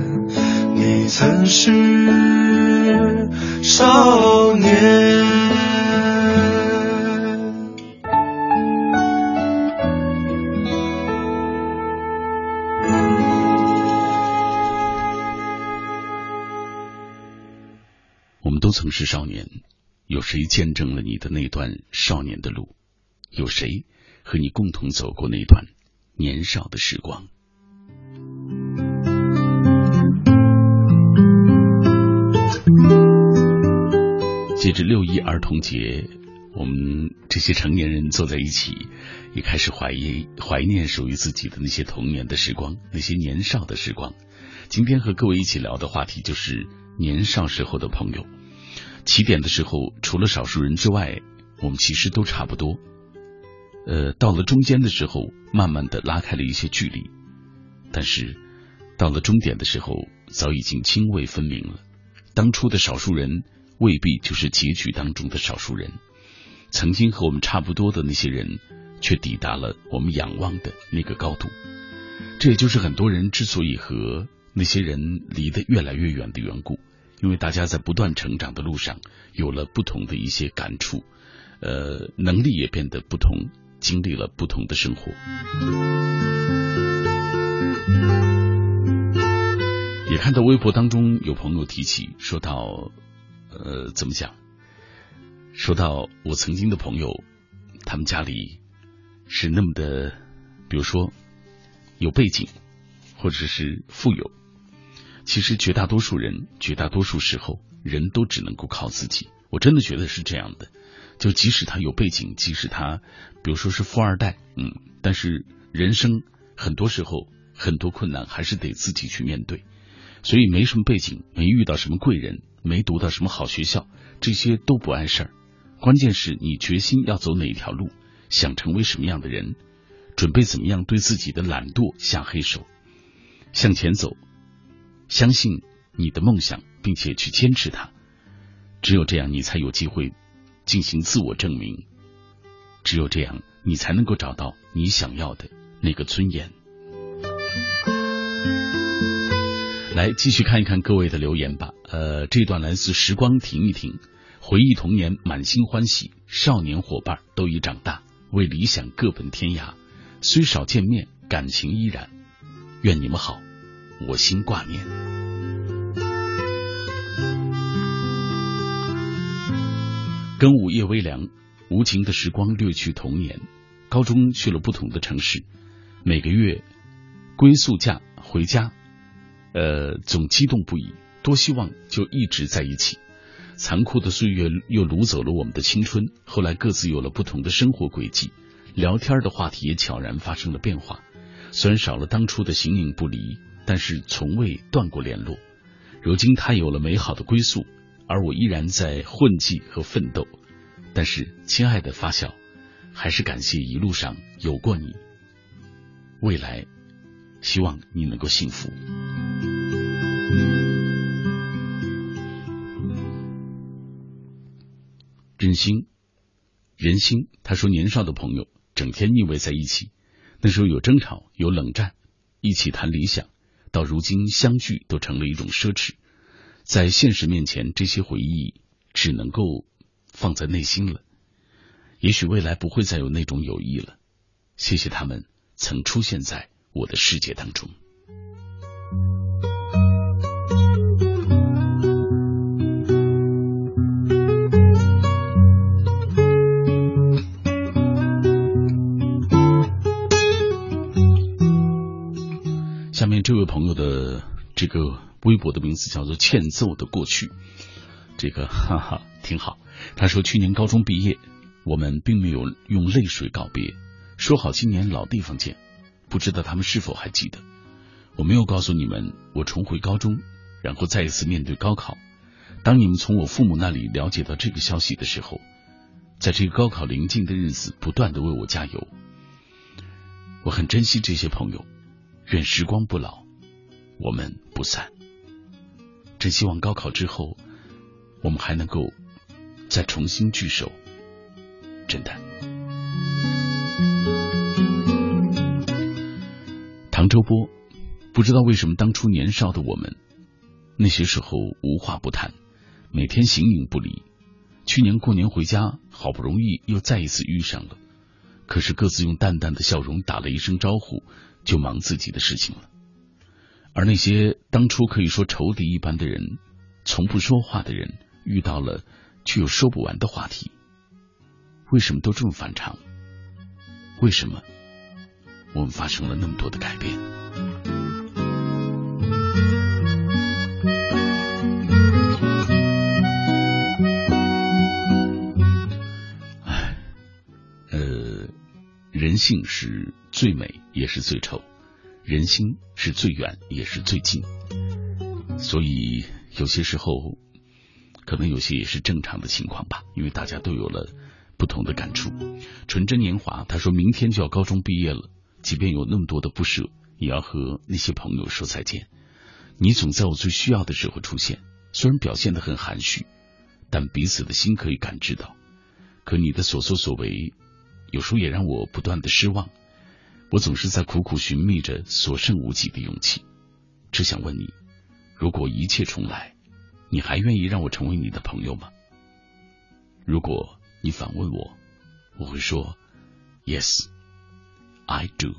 你曾是少年。我们都曾是少年，有谁见证了你的那段少年的路？有谁和你共同走过那段年少的时光？借着六一儿童节，我们这些成年人坐在一起，也开始怀疑、怀念属于自己的那些童年的时光，那些年少的时光。今天和各位一起聊的话题就是年少时候的朋友。起点的时候，除了少数人之外，我们其实都差不多。呃，到了中间的时候，慢慢的拉开了一些距离，但是到了终点的时候，早已经泾渭分明了。当初的少数人未必就是结局当中的少数人，曾经和我们差不多的那些人，却抵达了我们仰望的那个高度。这也就是很多人之所以和那些人离得越来越远的缘故。因为大家在不断成长的路上，有了不同的一些感触，呃，能力也变得不同，经历了不同的生活。也看到微博当中有朋友提起，说到，呃，怎么讲？说到我曾经的朋友，他们家里是那么的，比如说有背景，或者是富有。其实绝大多数人，绝大多数时候，人都只能够靠自己。我真的觉得是这样的。就即使他有背景，即使他，比如说是富二代，嗯，但是人生很多时候很多困难还是得自己去面对。所以没什么背景，没遇到什么贵人，没读到什么好学校，这些都不碍事儿。关键是你决心要走哪条路，想成为什么样的人，准备怎么样对自己的懒惰下黑手，向前走。相信你的梦想，并且去坚持它，只有这样，你才有机会进行自我证明。只有这样，你才能够找到你想要的那个尊严。来，继续看一看各位的留言吧。呃，这段来自时光停一停，回忆童年，满心欢喜。少年伙伴都已长大，为理想各奔天涯。虽少见面，感情依然。愿你们好。我心挂念，跟午夜微凉，无情的时光掠去童年。高中去了不同的城市，每个月归宿假回家，呃，总激动不已，多希望就一直在一起。残酷的岁月又掳走了我们的青春，后来各自有了不同的生活轨迹，聊天的话题也悄然发生了变化。虽然少了当初的形影不离。但是从未断过联络。如今他有了美好的归宿，而我依然在混迹和奋斗。但是，亲爱的发小，还是感谢一路上有过你。未来，希望你能够幸福。人心，人心。他说，年少的朋友整天腻味在一起，那时候有争吵，有冷战，一起谈理想。到如今，相聚都成了一种奢侈，在现实面前，这些回忆只能够放在内心了。也许未来不会再有那种友谊了。谢谢他们曾出现在我的世界当中。面这位朋友的这个微博的名字叫做“欠揍的过去”，这个哈哈挺好。他说，去年高中毕业，我们并没有用泪水告别，说好今年老地方见，不知道他们是否还记得？我没有告诉你们，我重回高中，然后再一次面对高考。当你们从我父母那里了解到这个消息的时候，在这个高考临近的日子，不断的为我加油。我很珍惜这些朋友，愿时光不老，我们不散。真希望高考之后，我们还能够再重新聚首。真的。唐周波，不知道为什么当初年少的我们，那些时候无话不谈，每天形影不离。去年过年回家，好不容易又再一次遇上了，可是各自用淡淡的笑容打了一声招呼，就忙自己的事情了。而那些当初可以说仇敌一般的人，从不说话的人，遇到了却又说不完的话题，为什么都这么反常？为什么我们发生了那么多的改变？人性是最美也是最丑。人心是最远也是最近，所以有些时候，可能有些也是正常的情况吧，因为大家都有了不同的感触。纯真年华，他说明天就要高中毕业了，即便有那么多的不舍，也要和那些朋友说再见。你总在我最需要的时候出现，虽然表现的很含蓄，但彼此的心可以感知到。可你的所作所为，有时候也让我不断的失望。我总是在苦苦寻觅着所剩无几的勇气，只想问你：如果一切重来，你还愿意让我成为你的朋友吗？如果你反问我，我会说：Yes, I do。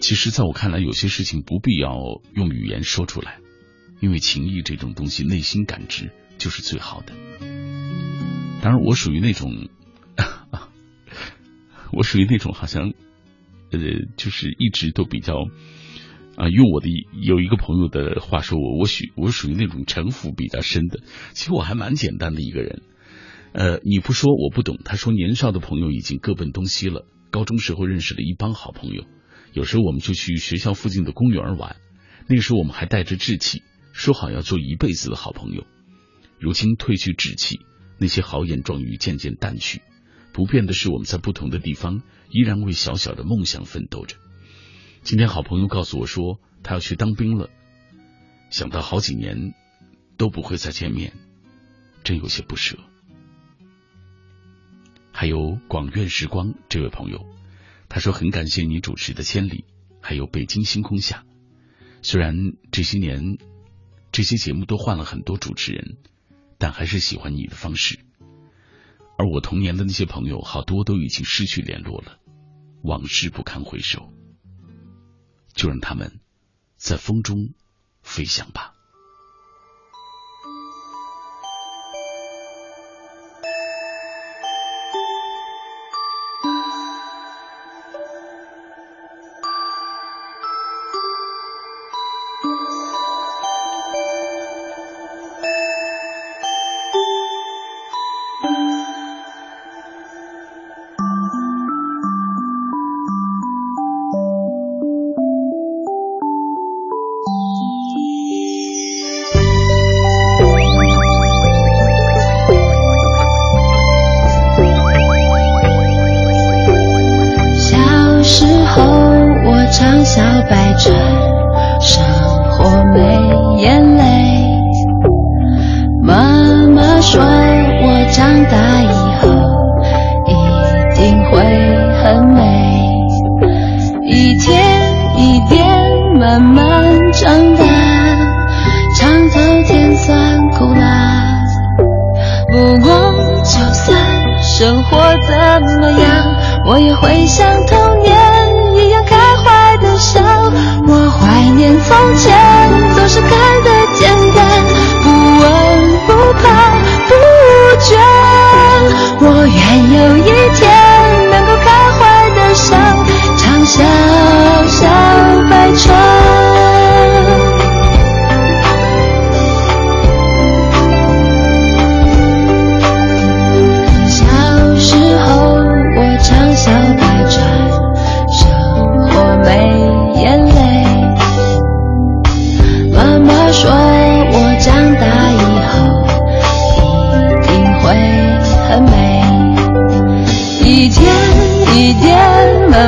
其实，在我看来，有些事情不必要用语言说出来，因为情谊这种东西，内心感知就是最好的。当然，我属于那种。我属于那种好像，呃，就是一直都比较啊，用我的有一个朋友的话说，我我属我属于那种城府比较深的。其实我还蛮简单的一个人，呃，你不说我不懂。他说年少的朋友已经各奔东西了，高中时候认识了一帮好朋友，有时候我们就去学校附近的公园玩。那个时候我们还带着志气，说好要做一辈子的好朋友。如今褪去志气，那些豪言壮语渐渐淡去。不变的是，我们在不同的地方依然为小小的梦想奋斗着。今天好朋友告诉我说，他要去当兵了。想到好几年都不会再见面，真有些不舍。还有广院时光这位朋友，他说很感谢你主持的《千里》，还有《北京星空下》。虽然这些年这些节目都换了很多主持人，但还是喜欢你的方式。而我童年的那些朋友，好多都已经失去联络了，往事不堪回首，就让他们在风中飞翔吧。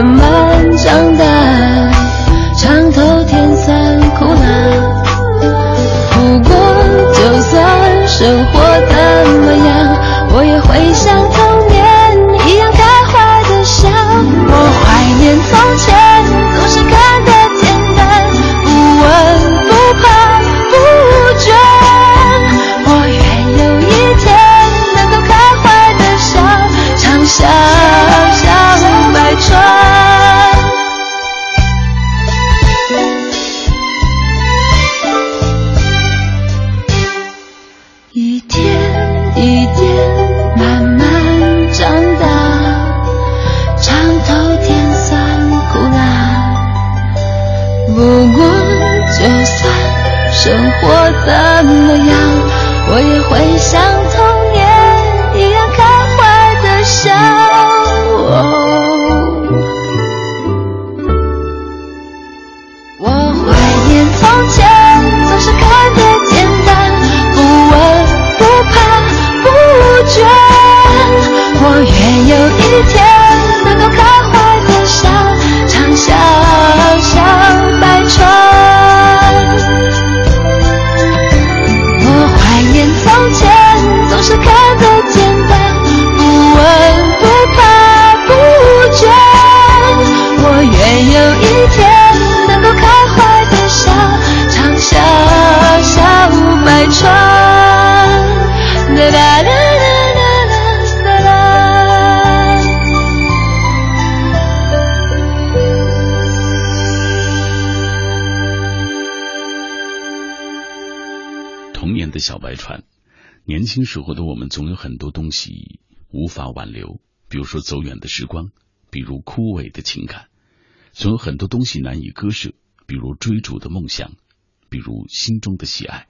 慢有很多东西无法挽留，比如说走远的时光，比如枯萎的情感；总有很多东西难以割舍，比如追逐的梦想，比如心中的喜爱。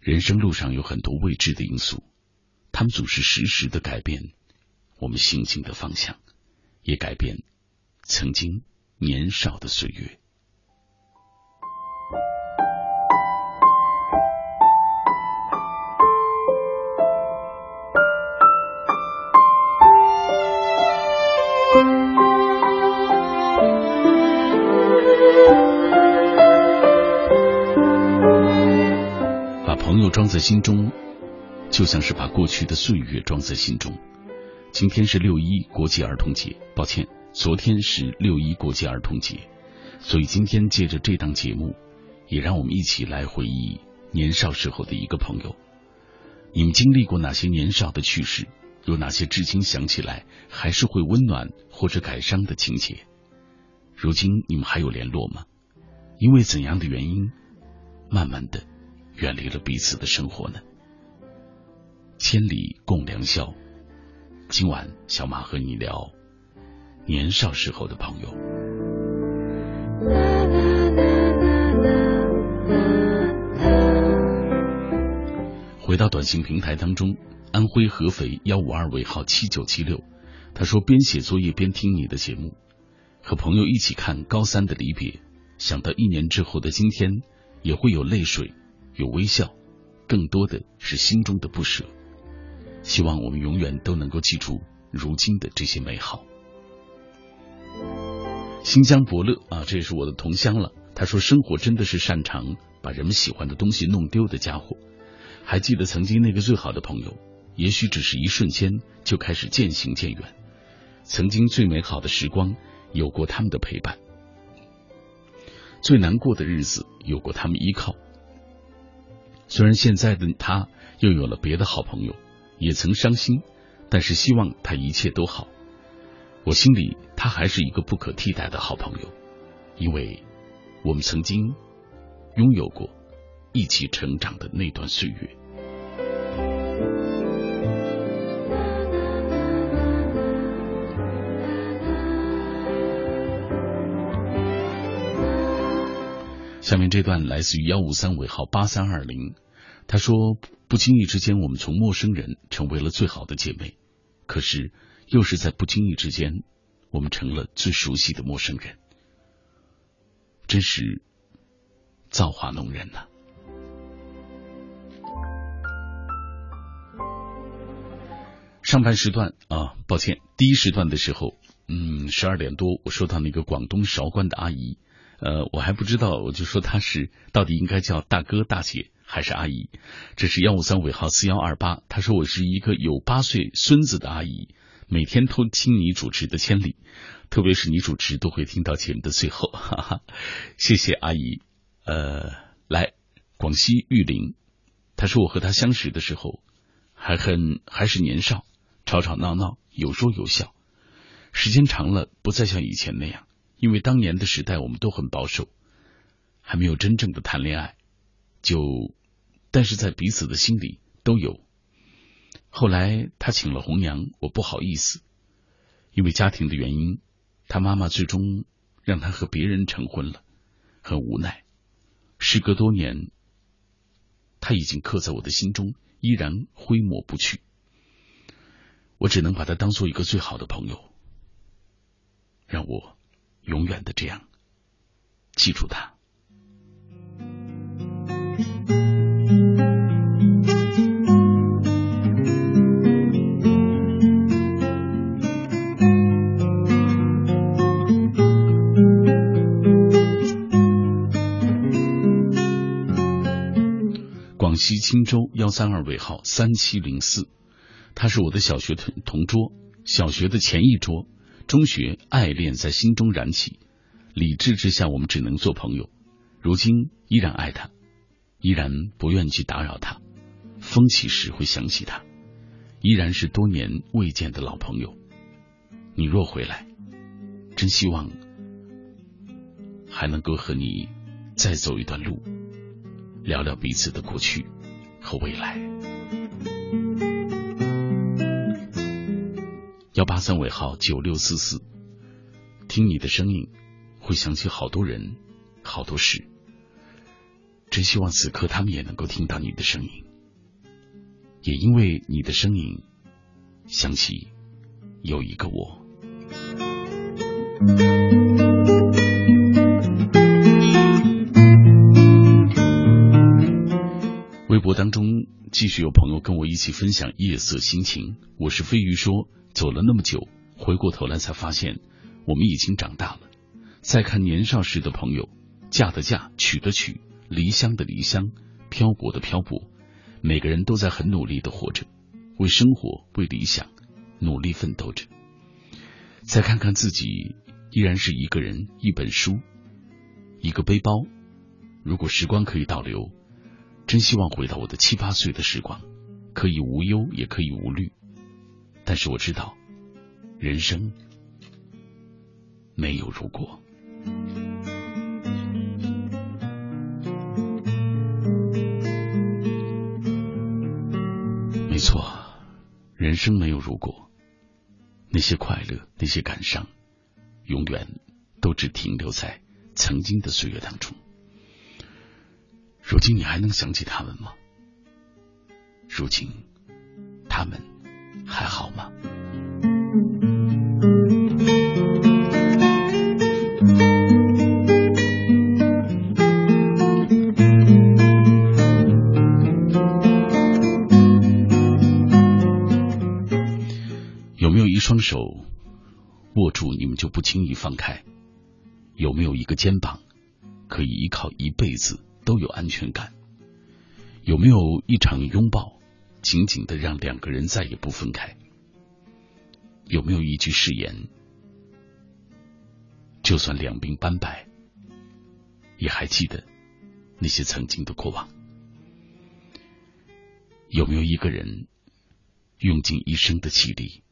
人生路上有很多未知的因素，他们总是时时的改变我们行进的方向，也改变曾经年少的岁月。朋友装在心中，就像是把过去的岁月装在心中。今天是六一国际儿童节，抱歉，昨天是六一国际儿童节，所以今天借着这档节目，也让我们一起来回忆年少时候的一个朋友。你们经历过哪些年少的趣事？有哪些至今想起来还是会温暖或者感伤的情节？如今你们还有联络吗？因为怎样的原因，慢慢的。远离了彼此的生活呢？千里共良宵。今晚小马和你聊年少时候的朋友。回到短信平台当中，安徽合肥幺五二尾号七九七六，他说边写作业边听你的节目，和朋友一起看高三的离别，想到一年之后的今天，也会有泪水。有微笑，更多的是心中的不舍。希望我们永远都能够记住如今的这些美好。新疆伯乐啊，这也是我的同乡了。他说：“生活真的是擅长把人们喜欢的东西弄丢的家伙。”还记得曾经那个最好的朋友，也许只是一瞬间就开始渐行渐远。曾经最美好的时光，有过他们的陪伴；最难过的日子，有过他们依靠。虽然现在的他又有了别的好朋友，也曾伤心，但是希望他一切都好。我心里他还是一个不可替代的好朋友，因为我们曾经拥有过一起成长的那段岁月。下面这段来自于幺五三尾号八三二零，他说：“不经意之间，我们从陌生人成为了最好的姐妹，可是又是在不经意之间，我们成了最熟悉的陌生人，真是造化弄人呐。”上半时段啊，抱歉，第一时段的时候嗯，十二点多，我收到那个广东韶关的阿姨，呃，我还不知道，我就说她是到底应该叫大哥、大姐还是阿姨。这是幺五三尾号四幺二八，他说我是一个有八岁孙子的阿姨，每天都听你主持的千里，特别是你主持都会听到节目的最后，哈哈，谢谢阿姨。呃，来，广西玉林，他说我和他相识的时候还很还是年少，吵吵闹闹，有说有笑。时间长了，不再像以前那样，因为当年的时代我们都很保守，还没有真正的谈恋爱，就，但是在彼此的心里都有。后来他请了红娘，我不好意思，因为家庭的原因，他妈妈最终让他和别人成婚了，很无奈。时隔多年，他已经刻在我的心中，依然挥抹不去。我只能把他当做一个最好的朋友。让我永远的这样记住他。广西钦州幺三二尾号三七零四，他是我的小学同同桌，小学的前一桌。中学爱恋在心中燃起，理智之下我们只能做朋友。如今依然爱他，依然不愿去打扰他。风起时会想起他，依然是多年未见的老朋友。你若回来，真希望还能够和你再走一段路，聊聊彼此的过去和未来。幺八三尾号九六四四，听你的声音，会想起好多人，好多事。真希望此刻他们也能够听到你的声音，也因为你的声音，想起有一个我。微博当中继续有朋友跟我一起分享夜色心情，我是飞鱼说。走了那么久，回过头来才发现，我们已经长大了。再看年少时的朋友，嫁的嫁，娶的娶，离乡的离乡，漂泊的漂泊，每个人都在很努力的活着，为生活，为理想，努力奋斗着。再看看自己，依然是一个人，一本书，一个背包。如果时光可以倒流，真希望回到我的七八岁的时光，可以无忧，也可以无虑。但是我知道，人生没有如果。没错，人生没有如果。那些快乐，那些感伤，永远都只停留在曾经的岁月当中。如今你还能想起他们吗？如今他们。还好吗？有没有一双手握住你们就不轻易放开？有没有一个肩膀可以依靠一辈子都有安全感？有没有一场拥抱？紧紧的让两个人再也不分开。有没有一句誓言？就算两鬓斑白，也还记得那些曾经的过往。有没有一个人用尽一生的气力，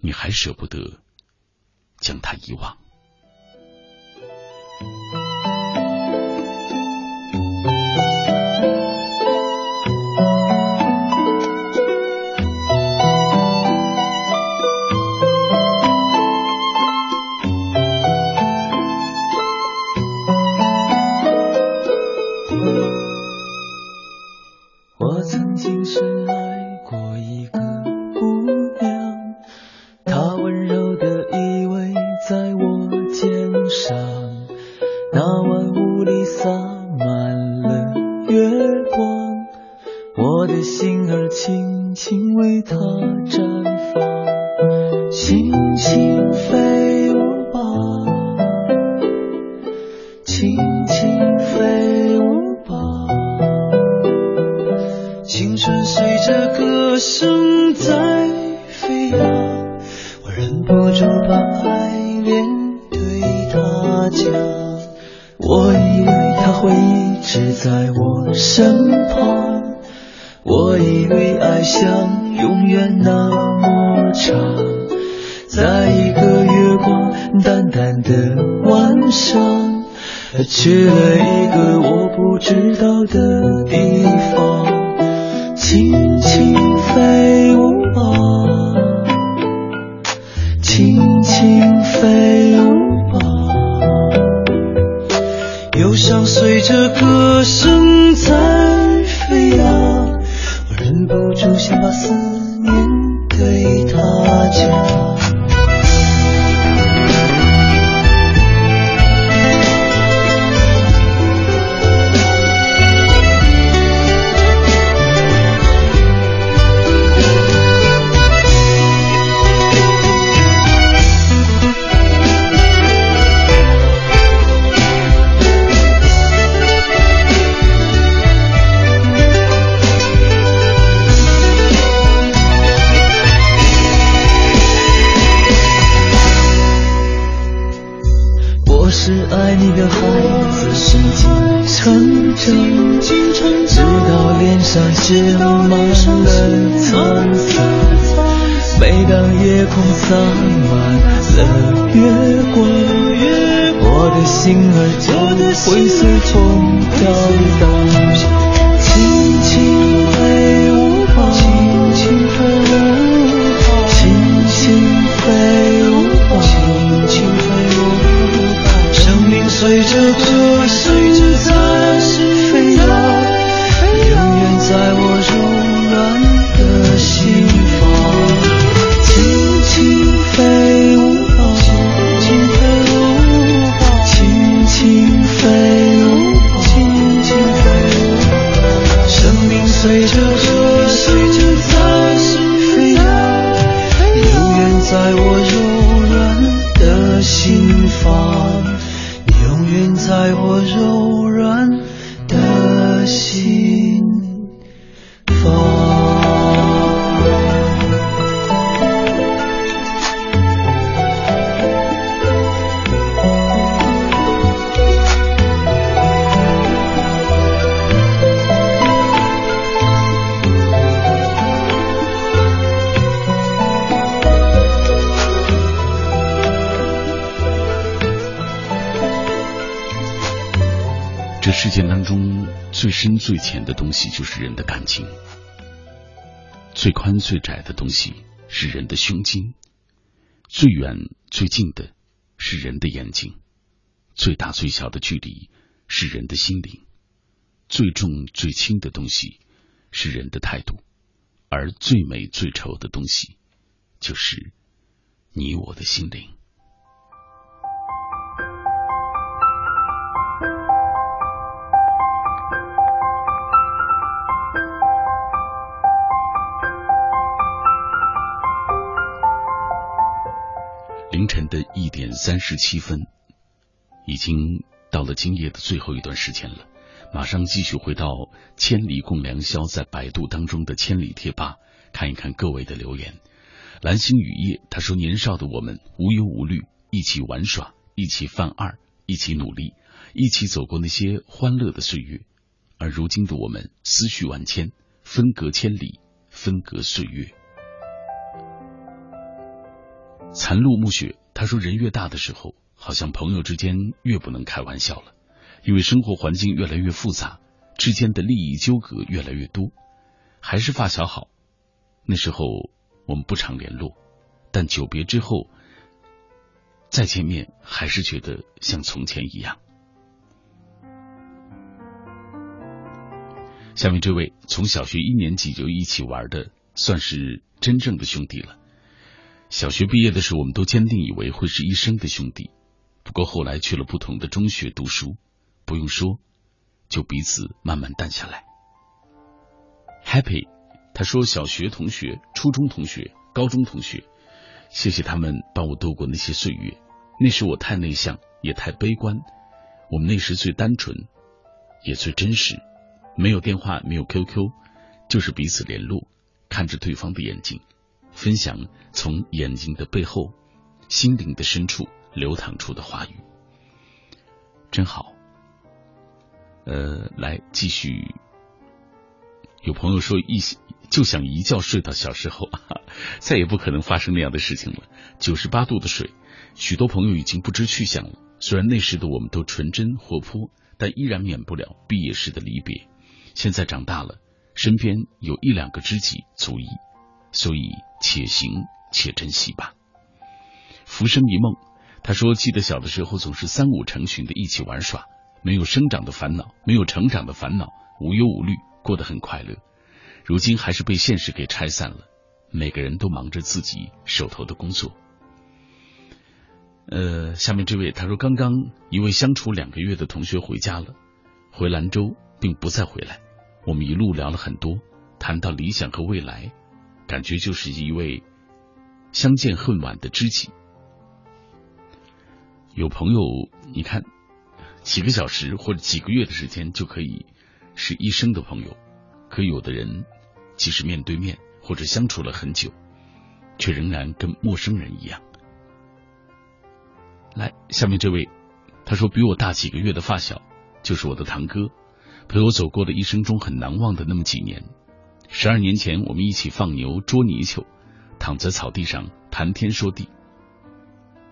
你还舍不得将他遗忘？去最浅的东西就是人的感情，最宽最窄的东西是人的胸襟，最远最近的是人的眼睛，最大最小的距离是人的心灵，最重最轻的东西是人的态度，而最美最丑的东西就是你我的心灵。凌晨的一点三十七分，已经到了今夜的最后一段时间了。马上继续回到《千里共良宵》在百度当中的千里贴吧，看一看各位的留言。蓝星雨夜他说：“年少的我们无忧无虑，一起玩耍，一起犯二，一起努力，一起走过那些欢乐的岁月。而如今的我们思绪万千，分隔千里，分隔岁月。”残露暮雪，他说：“人越大的时候，好像朋友之间越不能开玩笑了，因为生活环境越来越复杂，之间的利益纠葛越来越多。还是发小好，那时候我们不常联络，但久别之后再见面，还是觉得像从前一样。”下面这位从小学一年级就一起玩的，算是真正的兄弟了。小学毕业的时候，我们都坚定以为会是一生的兄弟。不过后来去了不同的中学读书，不用说，就彼此慢慢淡下来。Happy，他说小学同学、初中同学、高中同学，谢谢他们帮我度过那些岁月。那时我太内向，也太悲观。我们那时最单纯，也最真实，没有电话，没有 QQ，就是彼此联络，看着对方的眼睛。分享从眼睛的背后心灵的深处流淌出的话语，真好。呃，来继续。有朋友说一就想一觉睡到小时候，再也不可能发生那样的事情了。九十八度的水，许多朋友已经不知去向了。虽然那时的我们都纯真活泼，但依然免不了毕业时的离别。现在长大了，身边有一两个知己足矣，所以且行且珍惜吧。浮生一梦，他说记得小的时候总是三五成群的一起玩耍，没有生长的烦恼，没有成长的烦恼，无忧无虑。过得很快乐，如今还是被现实给拆散了。每个人都忙着自己手头的工作。呃，下面这位他说，刚刚一位相处两个月的同学回家了，回兰州并不再回来。我们一路聊了很多，谈到理想和未来，感觉就是一位相见恨晚的知己。有朋友，你看几个小时或者几个月的时间就可以。是一生的朋友，可有的人即使面对面或者相处了很久，却仍然跟陌生人一样。来，下面这位，他说比我大几个月的发小，就是我的堂哥，陪我走过了一生中很难忘的那么几年。十二年前，我们一起放牛、捉泥鳅，躺在草地上谈天说地。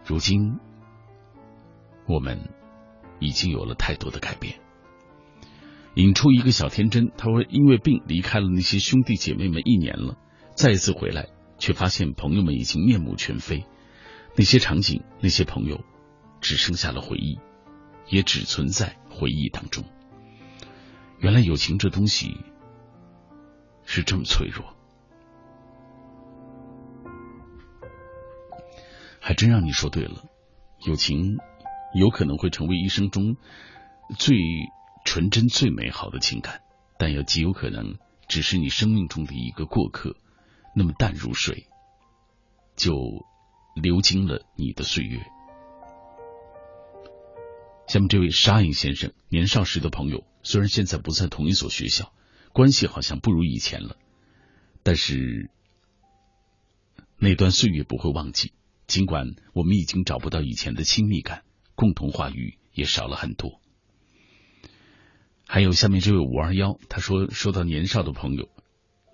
如今，我们已经有了太多的改变。引出一个小天真，他说：“因为病离开了那些兄弟姐妹们一年了，再一次回来，却发现朋友们已经面目全非。那些场景，那些朋友，只剩下了回忆，也只存在回忆当中。原来友情这东西是这么脆弱，还真让你说对了。友情有可能会成为一生中最……”纯真最美好的情感，但也极有可能只是你生命中的一个过客，那么淡如水，就流经了你的岁月。下面这位沙影先生，年少时的朋友，虽然现在不在同一所学校，关系好像不如以前了，但是那段岁月不会忘记。尽管我们已经找不到以前的亲密感，共同话语也少了很多。还有下面这位五二幺，他说说到年少的朋友，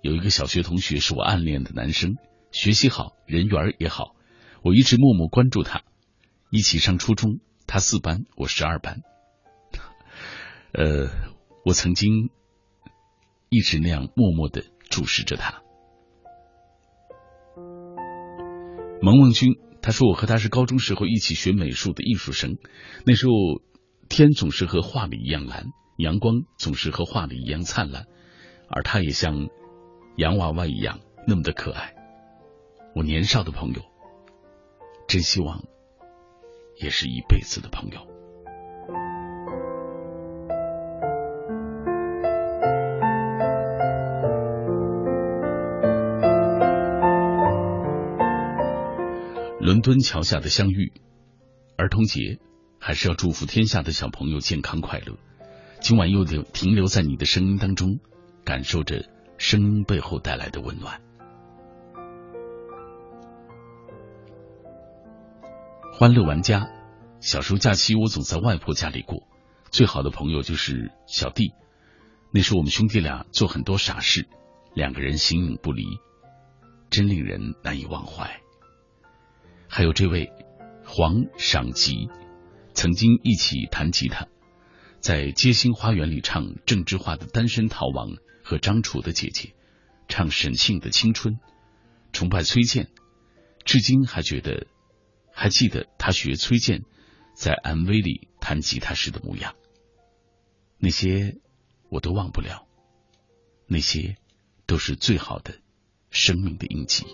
有一个小学同学是我暗恋的男生，学习好，人缘也好，我一直默默关注他，一起上初中，他四班，我十二班，呃，我曾经一直那样默默的注视着他。萌萌君，他说我和他是高中时候一起学美术的艺术生，那时候天总是和画里一样蓝。阳光总是和画里一样灿烂，而他也像洋娃娃一样那么的可爱。我年少的朋友，真希望也是一辈子的朋友。伦敦桥下的相遇，儿童节还是要祝福天下的小朋友健康快乐。今晚又留停留在你的声音当中，感受着声音背后带来的温暖。欢乐玩家，小时候假期我总在外婆家里过，最好的朋友就是小弟。那时我们兄弟俩做很多傻事，两个人形影不离，真令人难以忘怀。还有这位黄赏吉，曾经一起弹吉他。在街心花园里唱郑智化的《单身逃亡》和张楚的姐姐唱沈庆的《青春》，崇拜崔健，至今还觉得还记得他学崔健在 MV 里弹吉他时的模样，那些我都忘不了，那些都是最好的生命的印记。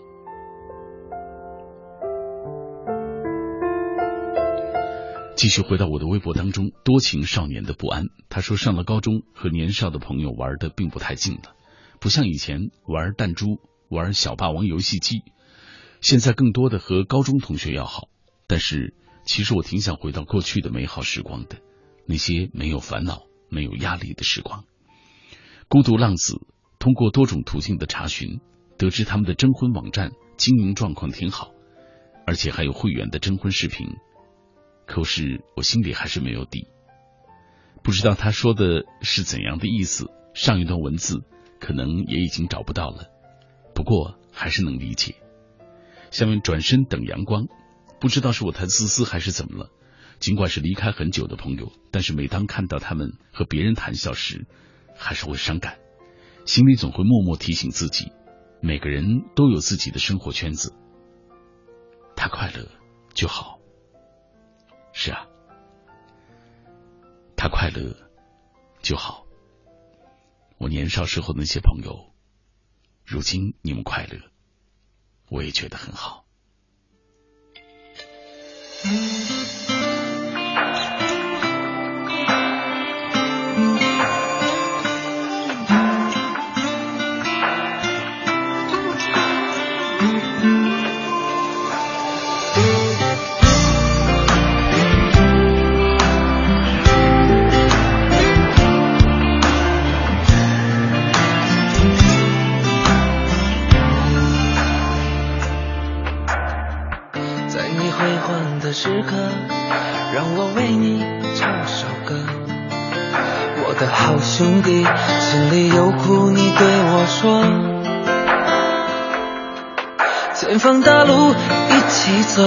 继续回到我的微博当中，多情少年的不安。他说，上了高中，和年少的朋友玩的并不太近了，不像以前玩弹珠、玩小霸王游戏机。现在更多的和高中同学要好，但是其实我挺想回到过去的美好时光的，那些没有烦恼、没有压力的时光。孤独浪子通过多种途径的查询，得知他们的征婚网站经营状况挺好，而且还有会员的征婚视频。可是我心里还是没有底，不知道他说的是怎样的意思。上一段文字可能也已经找不到了，不过还是能理解。下面转身等阳光，不知道是我太自私还是怎么了。尽管是离开很久的朋友，但是每当看到他们和别人谈笑时，还是会伤感，心里总会默默提醒自己：每个人都有自己的生活圈子，他快乐就好。是啊，他快乐就好。我年少时候那些朋友，如今你们快乐，我也觉得很好。时刻，让我为你唱首歌。我的好兄弟，心里有苦你对我说。前方大路一起走，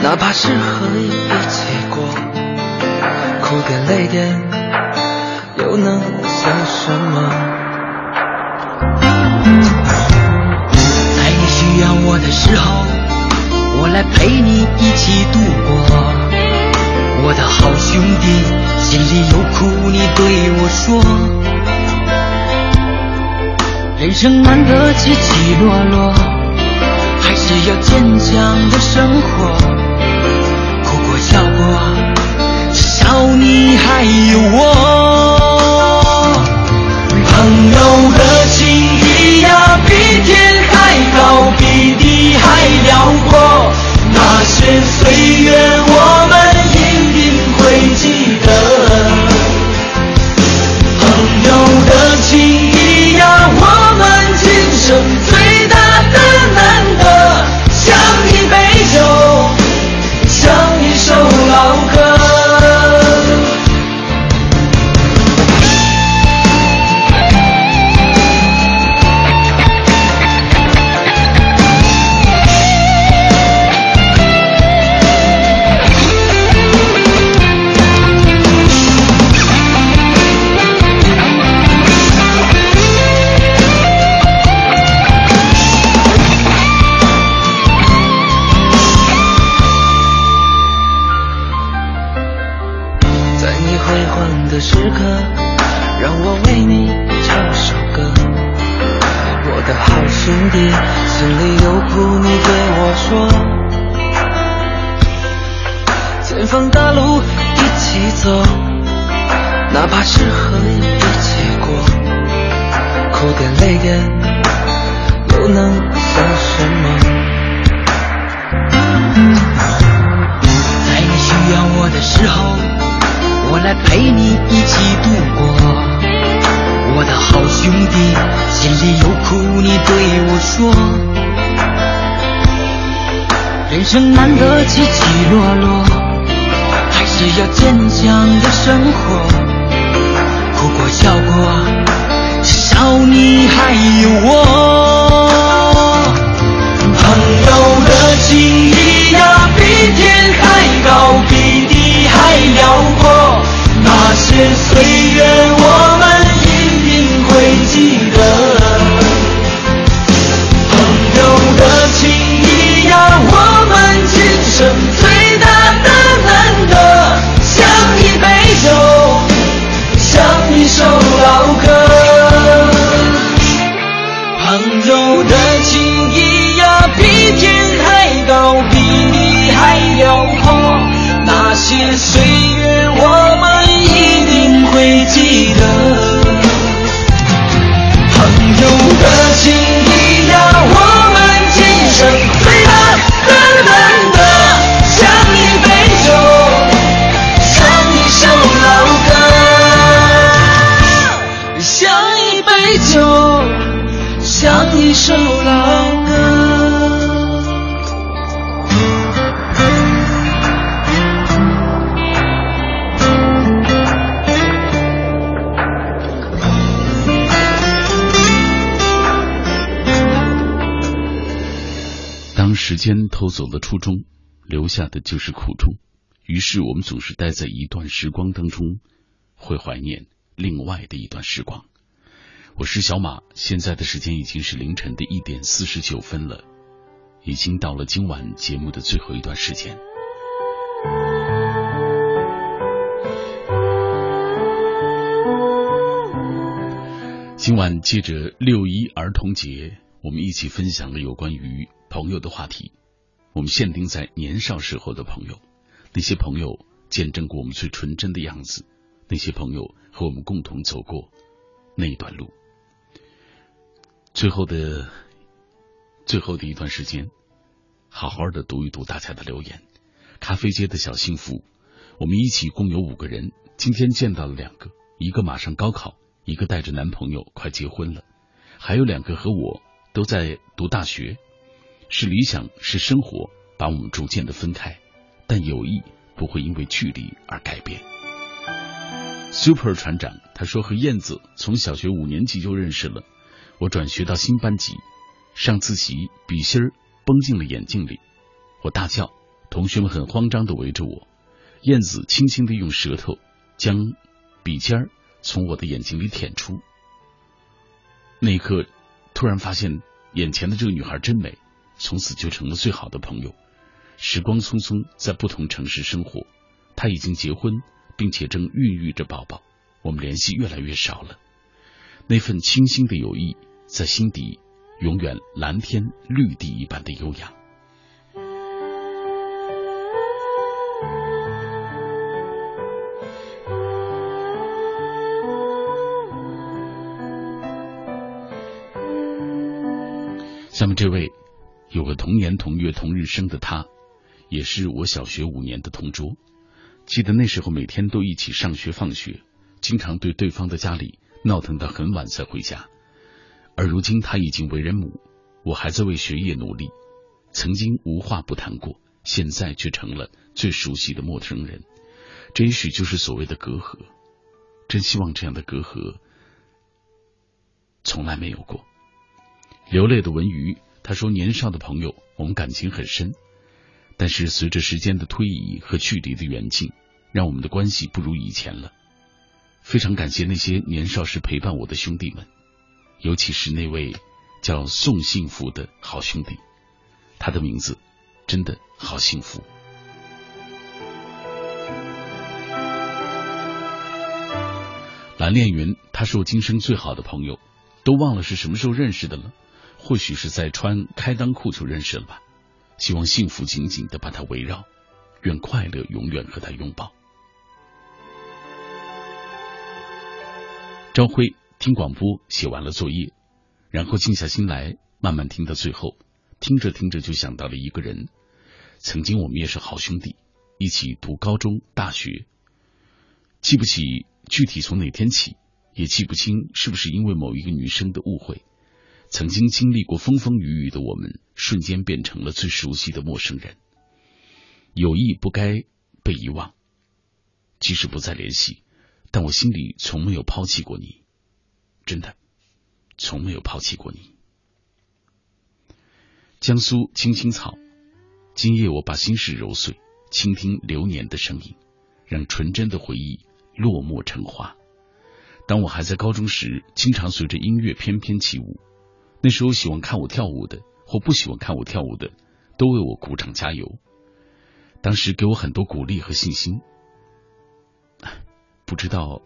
哪怕是河一起过，苦点累点又能算什么？在你需要我的时候。我来陪你一起度过，我的好兄弟，心里有苦你对我说。人生难得起起落落，还是要坚强的生活。哭过笑过，至少你还有我。朋友的情谊呀，比天还高，比地还辽阔。那些岁月，我们一定会记得。朋友的情谊呀，我们今生人生难得起起落落还是要坚强的生活哭过笑过至少你还有我。朋友的情谊呀比天还高比地还辽阔那些岁月我有的情谊呀，比天还高，比地还辽阔。那些岁月，我们一定会记得。间偷走了初衷，留下的就是苦衷。于是我们总是待在一段时光当中，会怀念另外的一段时光。我是小马，现在的时间已经是凌晨的一点四十九分了，已经到了今晚节目的最后一段时间。今晚借着六一儿童节，我们一起分享了有关于朋友的话题。我们限定在年少时候的朋友，那些朋友见证过我们最纯真的样子，那些朋友和我们共同走过那一段路。最后的最后的一段时间，好好的读一读大家的留言。咖啡街的小幸福，我们一起共有五个人，今天见到了两个，一个马上高考。一个带着男朋友快结婚了，还有两个和我都在读大学，是理想是生活把我们逐渐的分开，但友谊不会因为距离而改变。Super 船长他说和燕子从小学五年级就认识了，我转学到新班级，上自习笔芯儿崩进了眼镜里，我大叫，同学们很慌张的围着我，燕子轻轻的用舌头将笔尖儿。从我的眼睛里舔出，那一刻，突然发现眼前的这个女孩真美，从此就成了最好的朋友。时光匆匆，在不同城市生活，她已经结婚，并且正孕育着宝宝，我们联系越来越少了。那份清新的友谊，在心底永远蓝天绿地一般的优雅。下面这位有个同年同月同日生的他，也是我小学五年的同桌。记得那时候每天都一起上学放学，经常对对方的家里闹腾到很晚才回家。而如今他已经为人母，我还在为学业努力。曾经无话不谈过，现在却成了最熟悉的陌生人。这也许就是所谓的隔阂。真希望这样的隔阂从来没有过。流泪的文鱼，他说：“年少的朋友，我们感情很深，但是随着时间的推移和距离的远近，让我们的关系不如以前了。非常感谢那些年少时陪伴我的兄弟们，尤其是那位叫宋幸福的好兄弟，他的名字真的好幸福。”蓝恋云，他是我今生最好的朋友，都忘了是什么时候认识的了。或许是在穿开裆裤就认识了吧。希望幸福紧紧的把他围绕，愿快乐永远和他拥抱。朝晖听广播写完了作业，然后静下心来慢慢听到最后，听着听着就想到了一个人。曾经我们也是好兄弟，一起读高中、大学。记不起具体从哪天起，也记不清是不是因为某一个女生的误会。曾经经历过风风雨雨的我们，瞬间变成了最熟悉的陌生人。友谊不该被遗忘，即使不再联系，但我心里从没有抛弃过你，真的，从没有抛弃过你。江苏青青草，今夜我把心事揉碎，倾听流年的声音，让纯真的回忆落寞成花。当我还在高中时，经常随着音乐翩翩起舞。那时候喜欢看我跳舞的，或不喜欢看我跳舞的，都为我鼓掌加油。当时给我很多鼓励和信心。不知道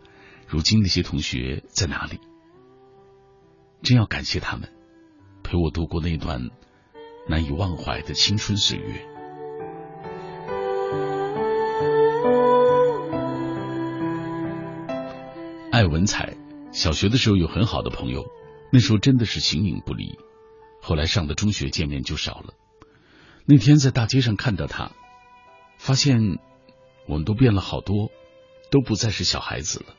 如今那些同学在哪里？真要感谢他们，陪我度过那段难以忘怀的青春岁月。爱文采，小学的时候有很好的朋友。那时候真的是形影不离，后来上的中学见面就少了。那天在大街上看到他，发现我们都变了好多，都不再是小孩子了，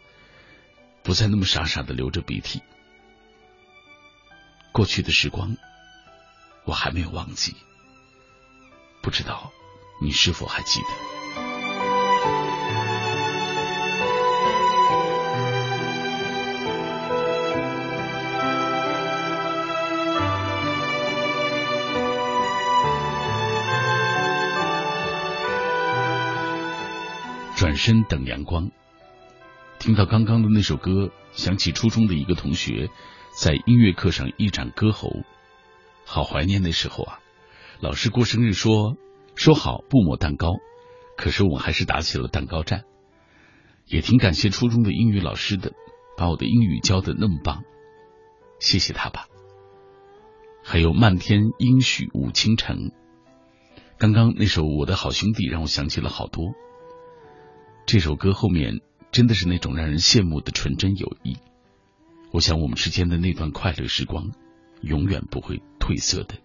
不再那么傻傻的流着鼻涕。过去的时光，我还没有忘记，不知道你是否还记得。转身等阳光。听到刚刚的那首歌，想起初中的一个同学在音乐课上一展歌喉，好怀念那时候啊！老师过生日说说好不抹蛋糕，可是我还是打起了蛋糕战。也挺感谢初中的英语老师的，把我的英语教的那么棒，谢谢他吧。还有漫天阴许五倾城，刚刚那首《我的好兄弟》让我想起了好多。这首歌后面真的是那种让人羡慕的纯真友谊。我想我们之间的那段快乐时光，永远不会褪色的。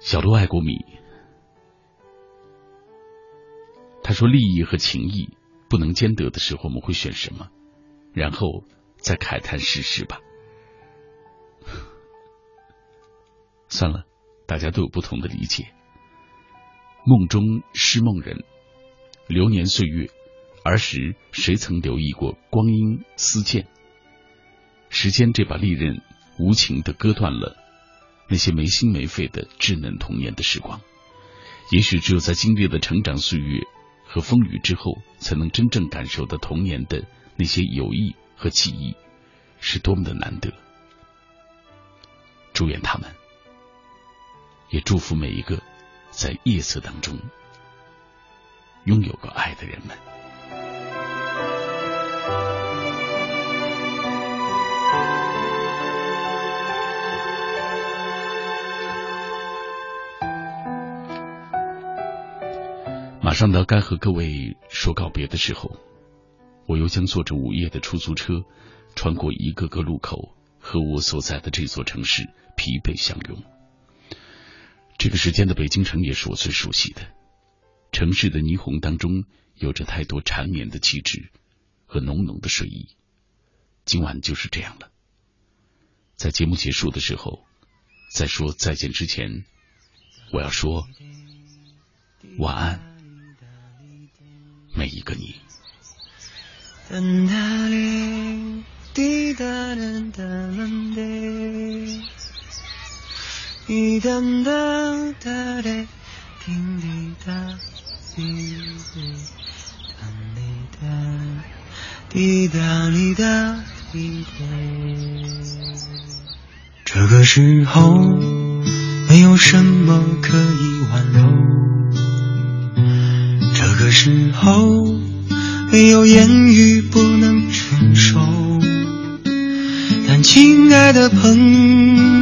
小鹿爱国米，他说：“利益和情谊不能兼得的时候，我们会选什么？然后再慨叹世事吧。”算了，大家都有不同的理解。梦中失梦人，流年岁月，儿时谁曾留意过光阴似箭？时间这把利刃，无情的割断了那些没心没肺的稚嫩童年的时光。也许只有在经历了成长岁月和风雨之后，才能真正感受到童年的那些友谊和记忆是多么的难得。祝愿他们。也祝福每一个在夜色当中拥有过爱的人们。马上到该和各位说告别的时候，我又将坐着午夜的出租车，穿过一个个路口，和我所在的这座城市疲惫相拥。这个时间的北京城也是我最熟悉的。城市的霓虹当中，有着太多缠绵的气质和浓浓的睡意。今晚就是这样了。在节目结束的时候，在说再见之前，我要说晚安，每一个你。滴答答答嘞，滴滴答，滴滴答滴答，滴答滴答滴答。这个时候没有什么可以挽留，这个时候没有言语不能承受，但亲爱的朋友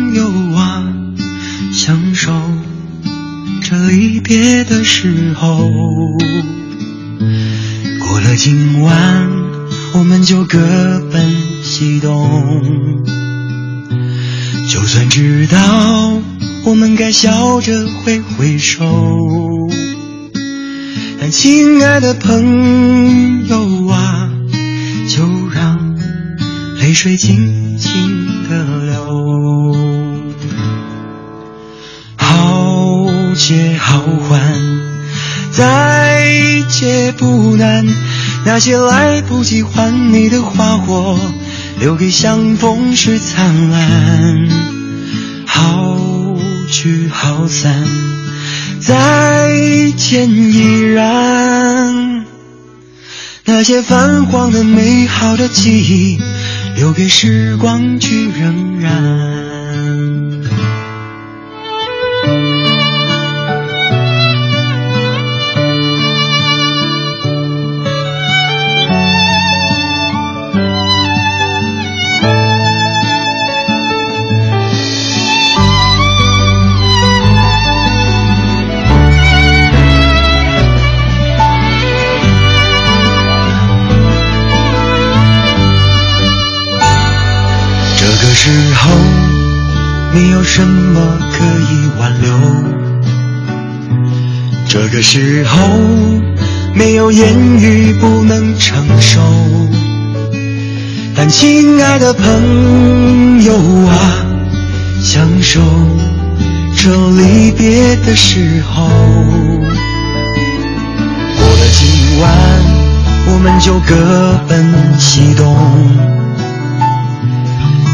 别的时候，过了今晚，我们就各奔西东。就算知道我们该笑着挥挥手，但亲爱的朋友啊，就让泪水轻轻的流。好还，再借不难。那些来不及还你的花火，留给相逢时灿烂。好聚好散，再见依然。那些泛黄的美好的记忆，留给时光去荏苒。什么可以挽留，这个时候没有言语不能承受，但亲爱的朋友啊，享受这离别的时候，过了今晚，我们就各奔西东。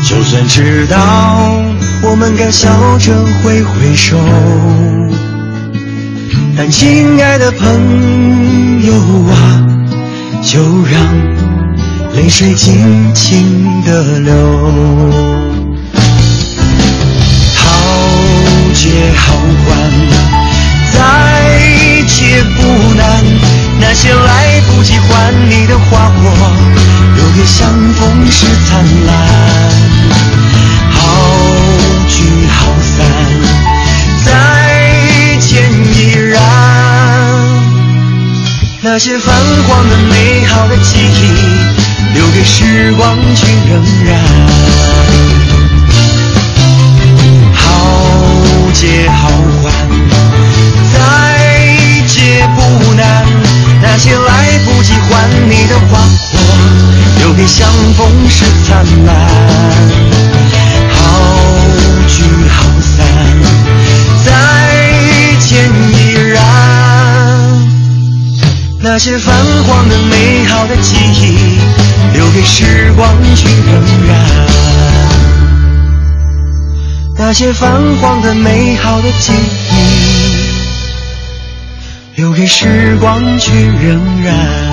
就算知道我们该笑着挥挥手，但亲爱的朋友啊，就让泪水尽情的流。好借好还，再借不难。那些来不及还你的花，火留给相逢时灿烂。聚好散，再见依然。那些泛黄的美好的记忆，留给时光去荏苒。好借好还，再借不难。那些来不及还你的花，火留给相逢时灿烂。那些泛黄的美好的记忆，留给时光去荏苒。那些泛黄的美好的记忆。留给时光去荏苒。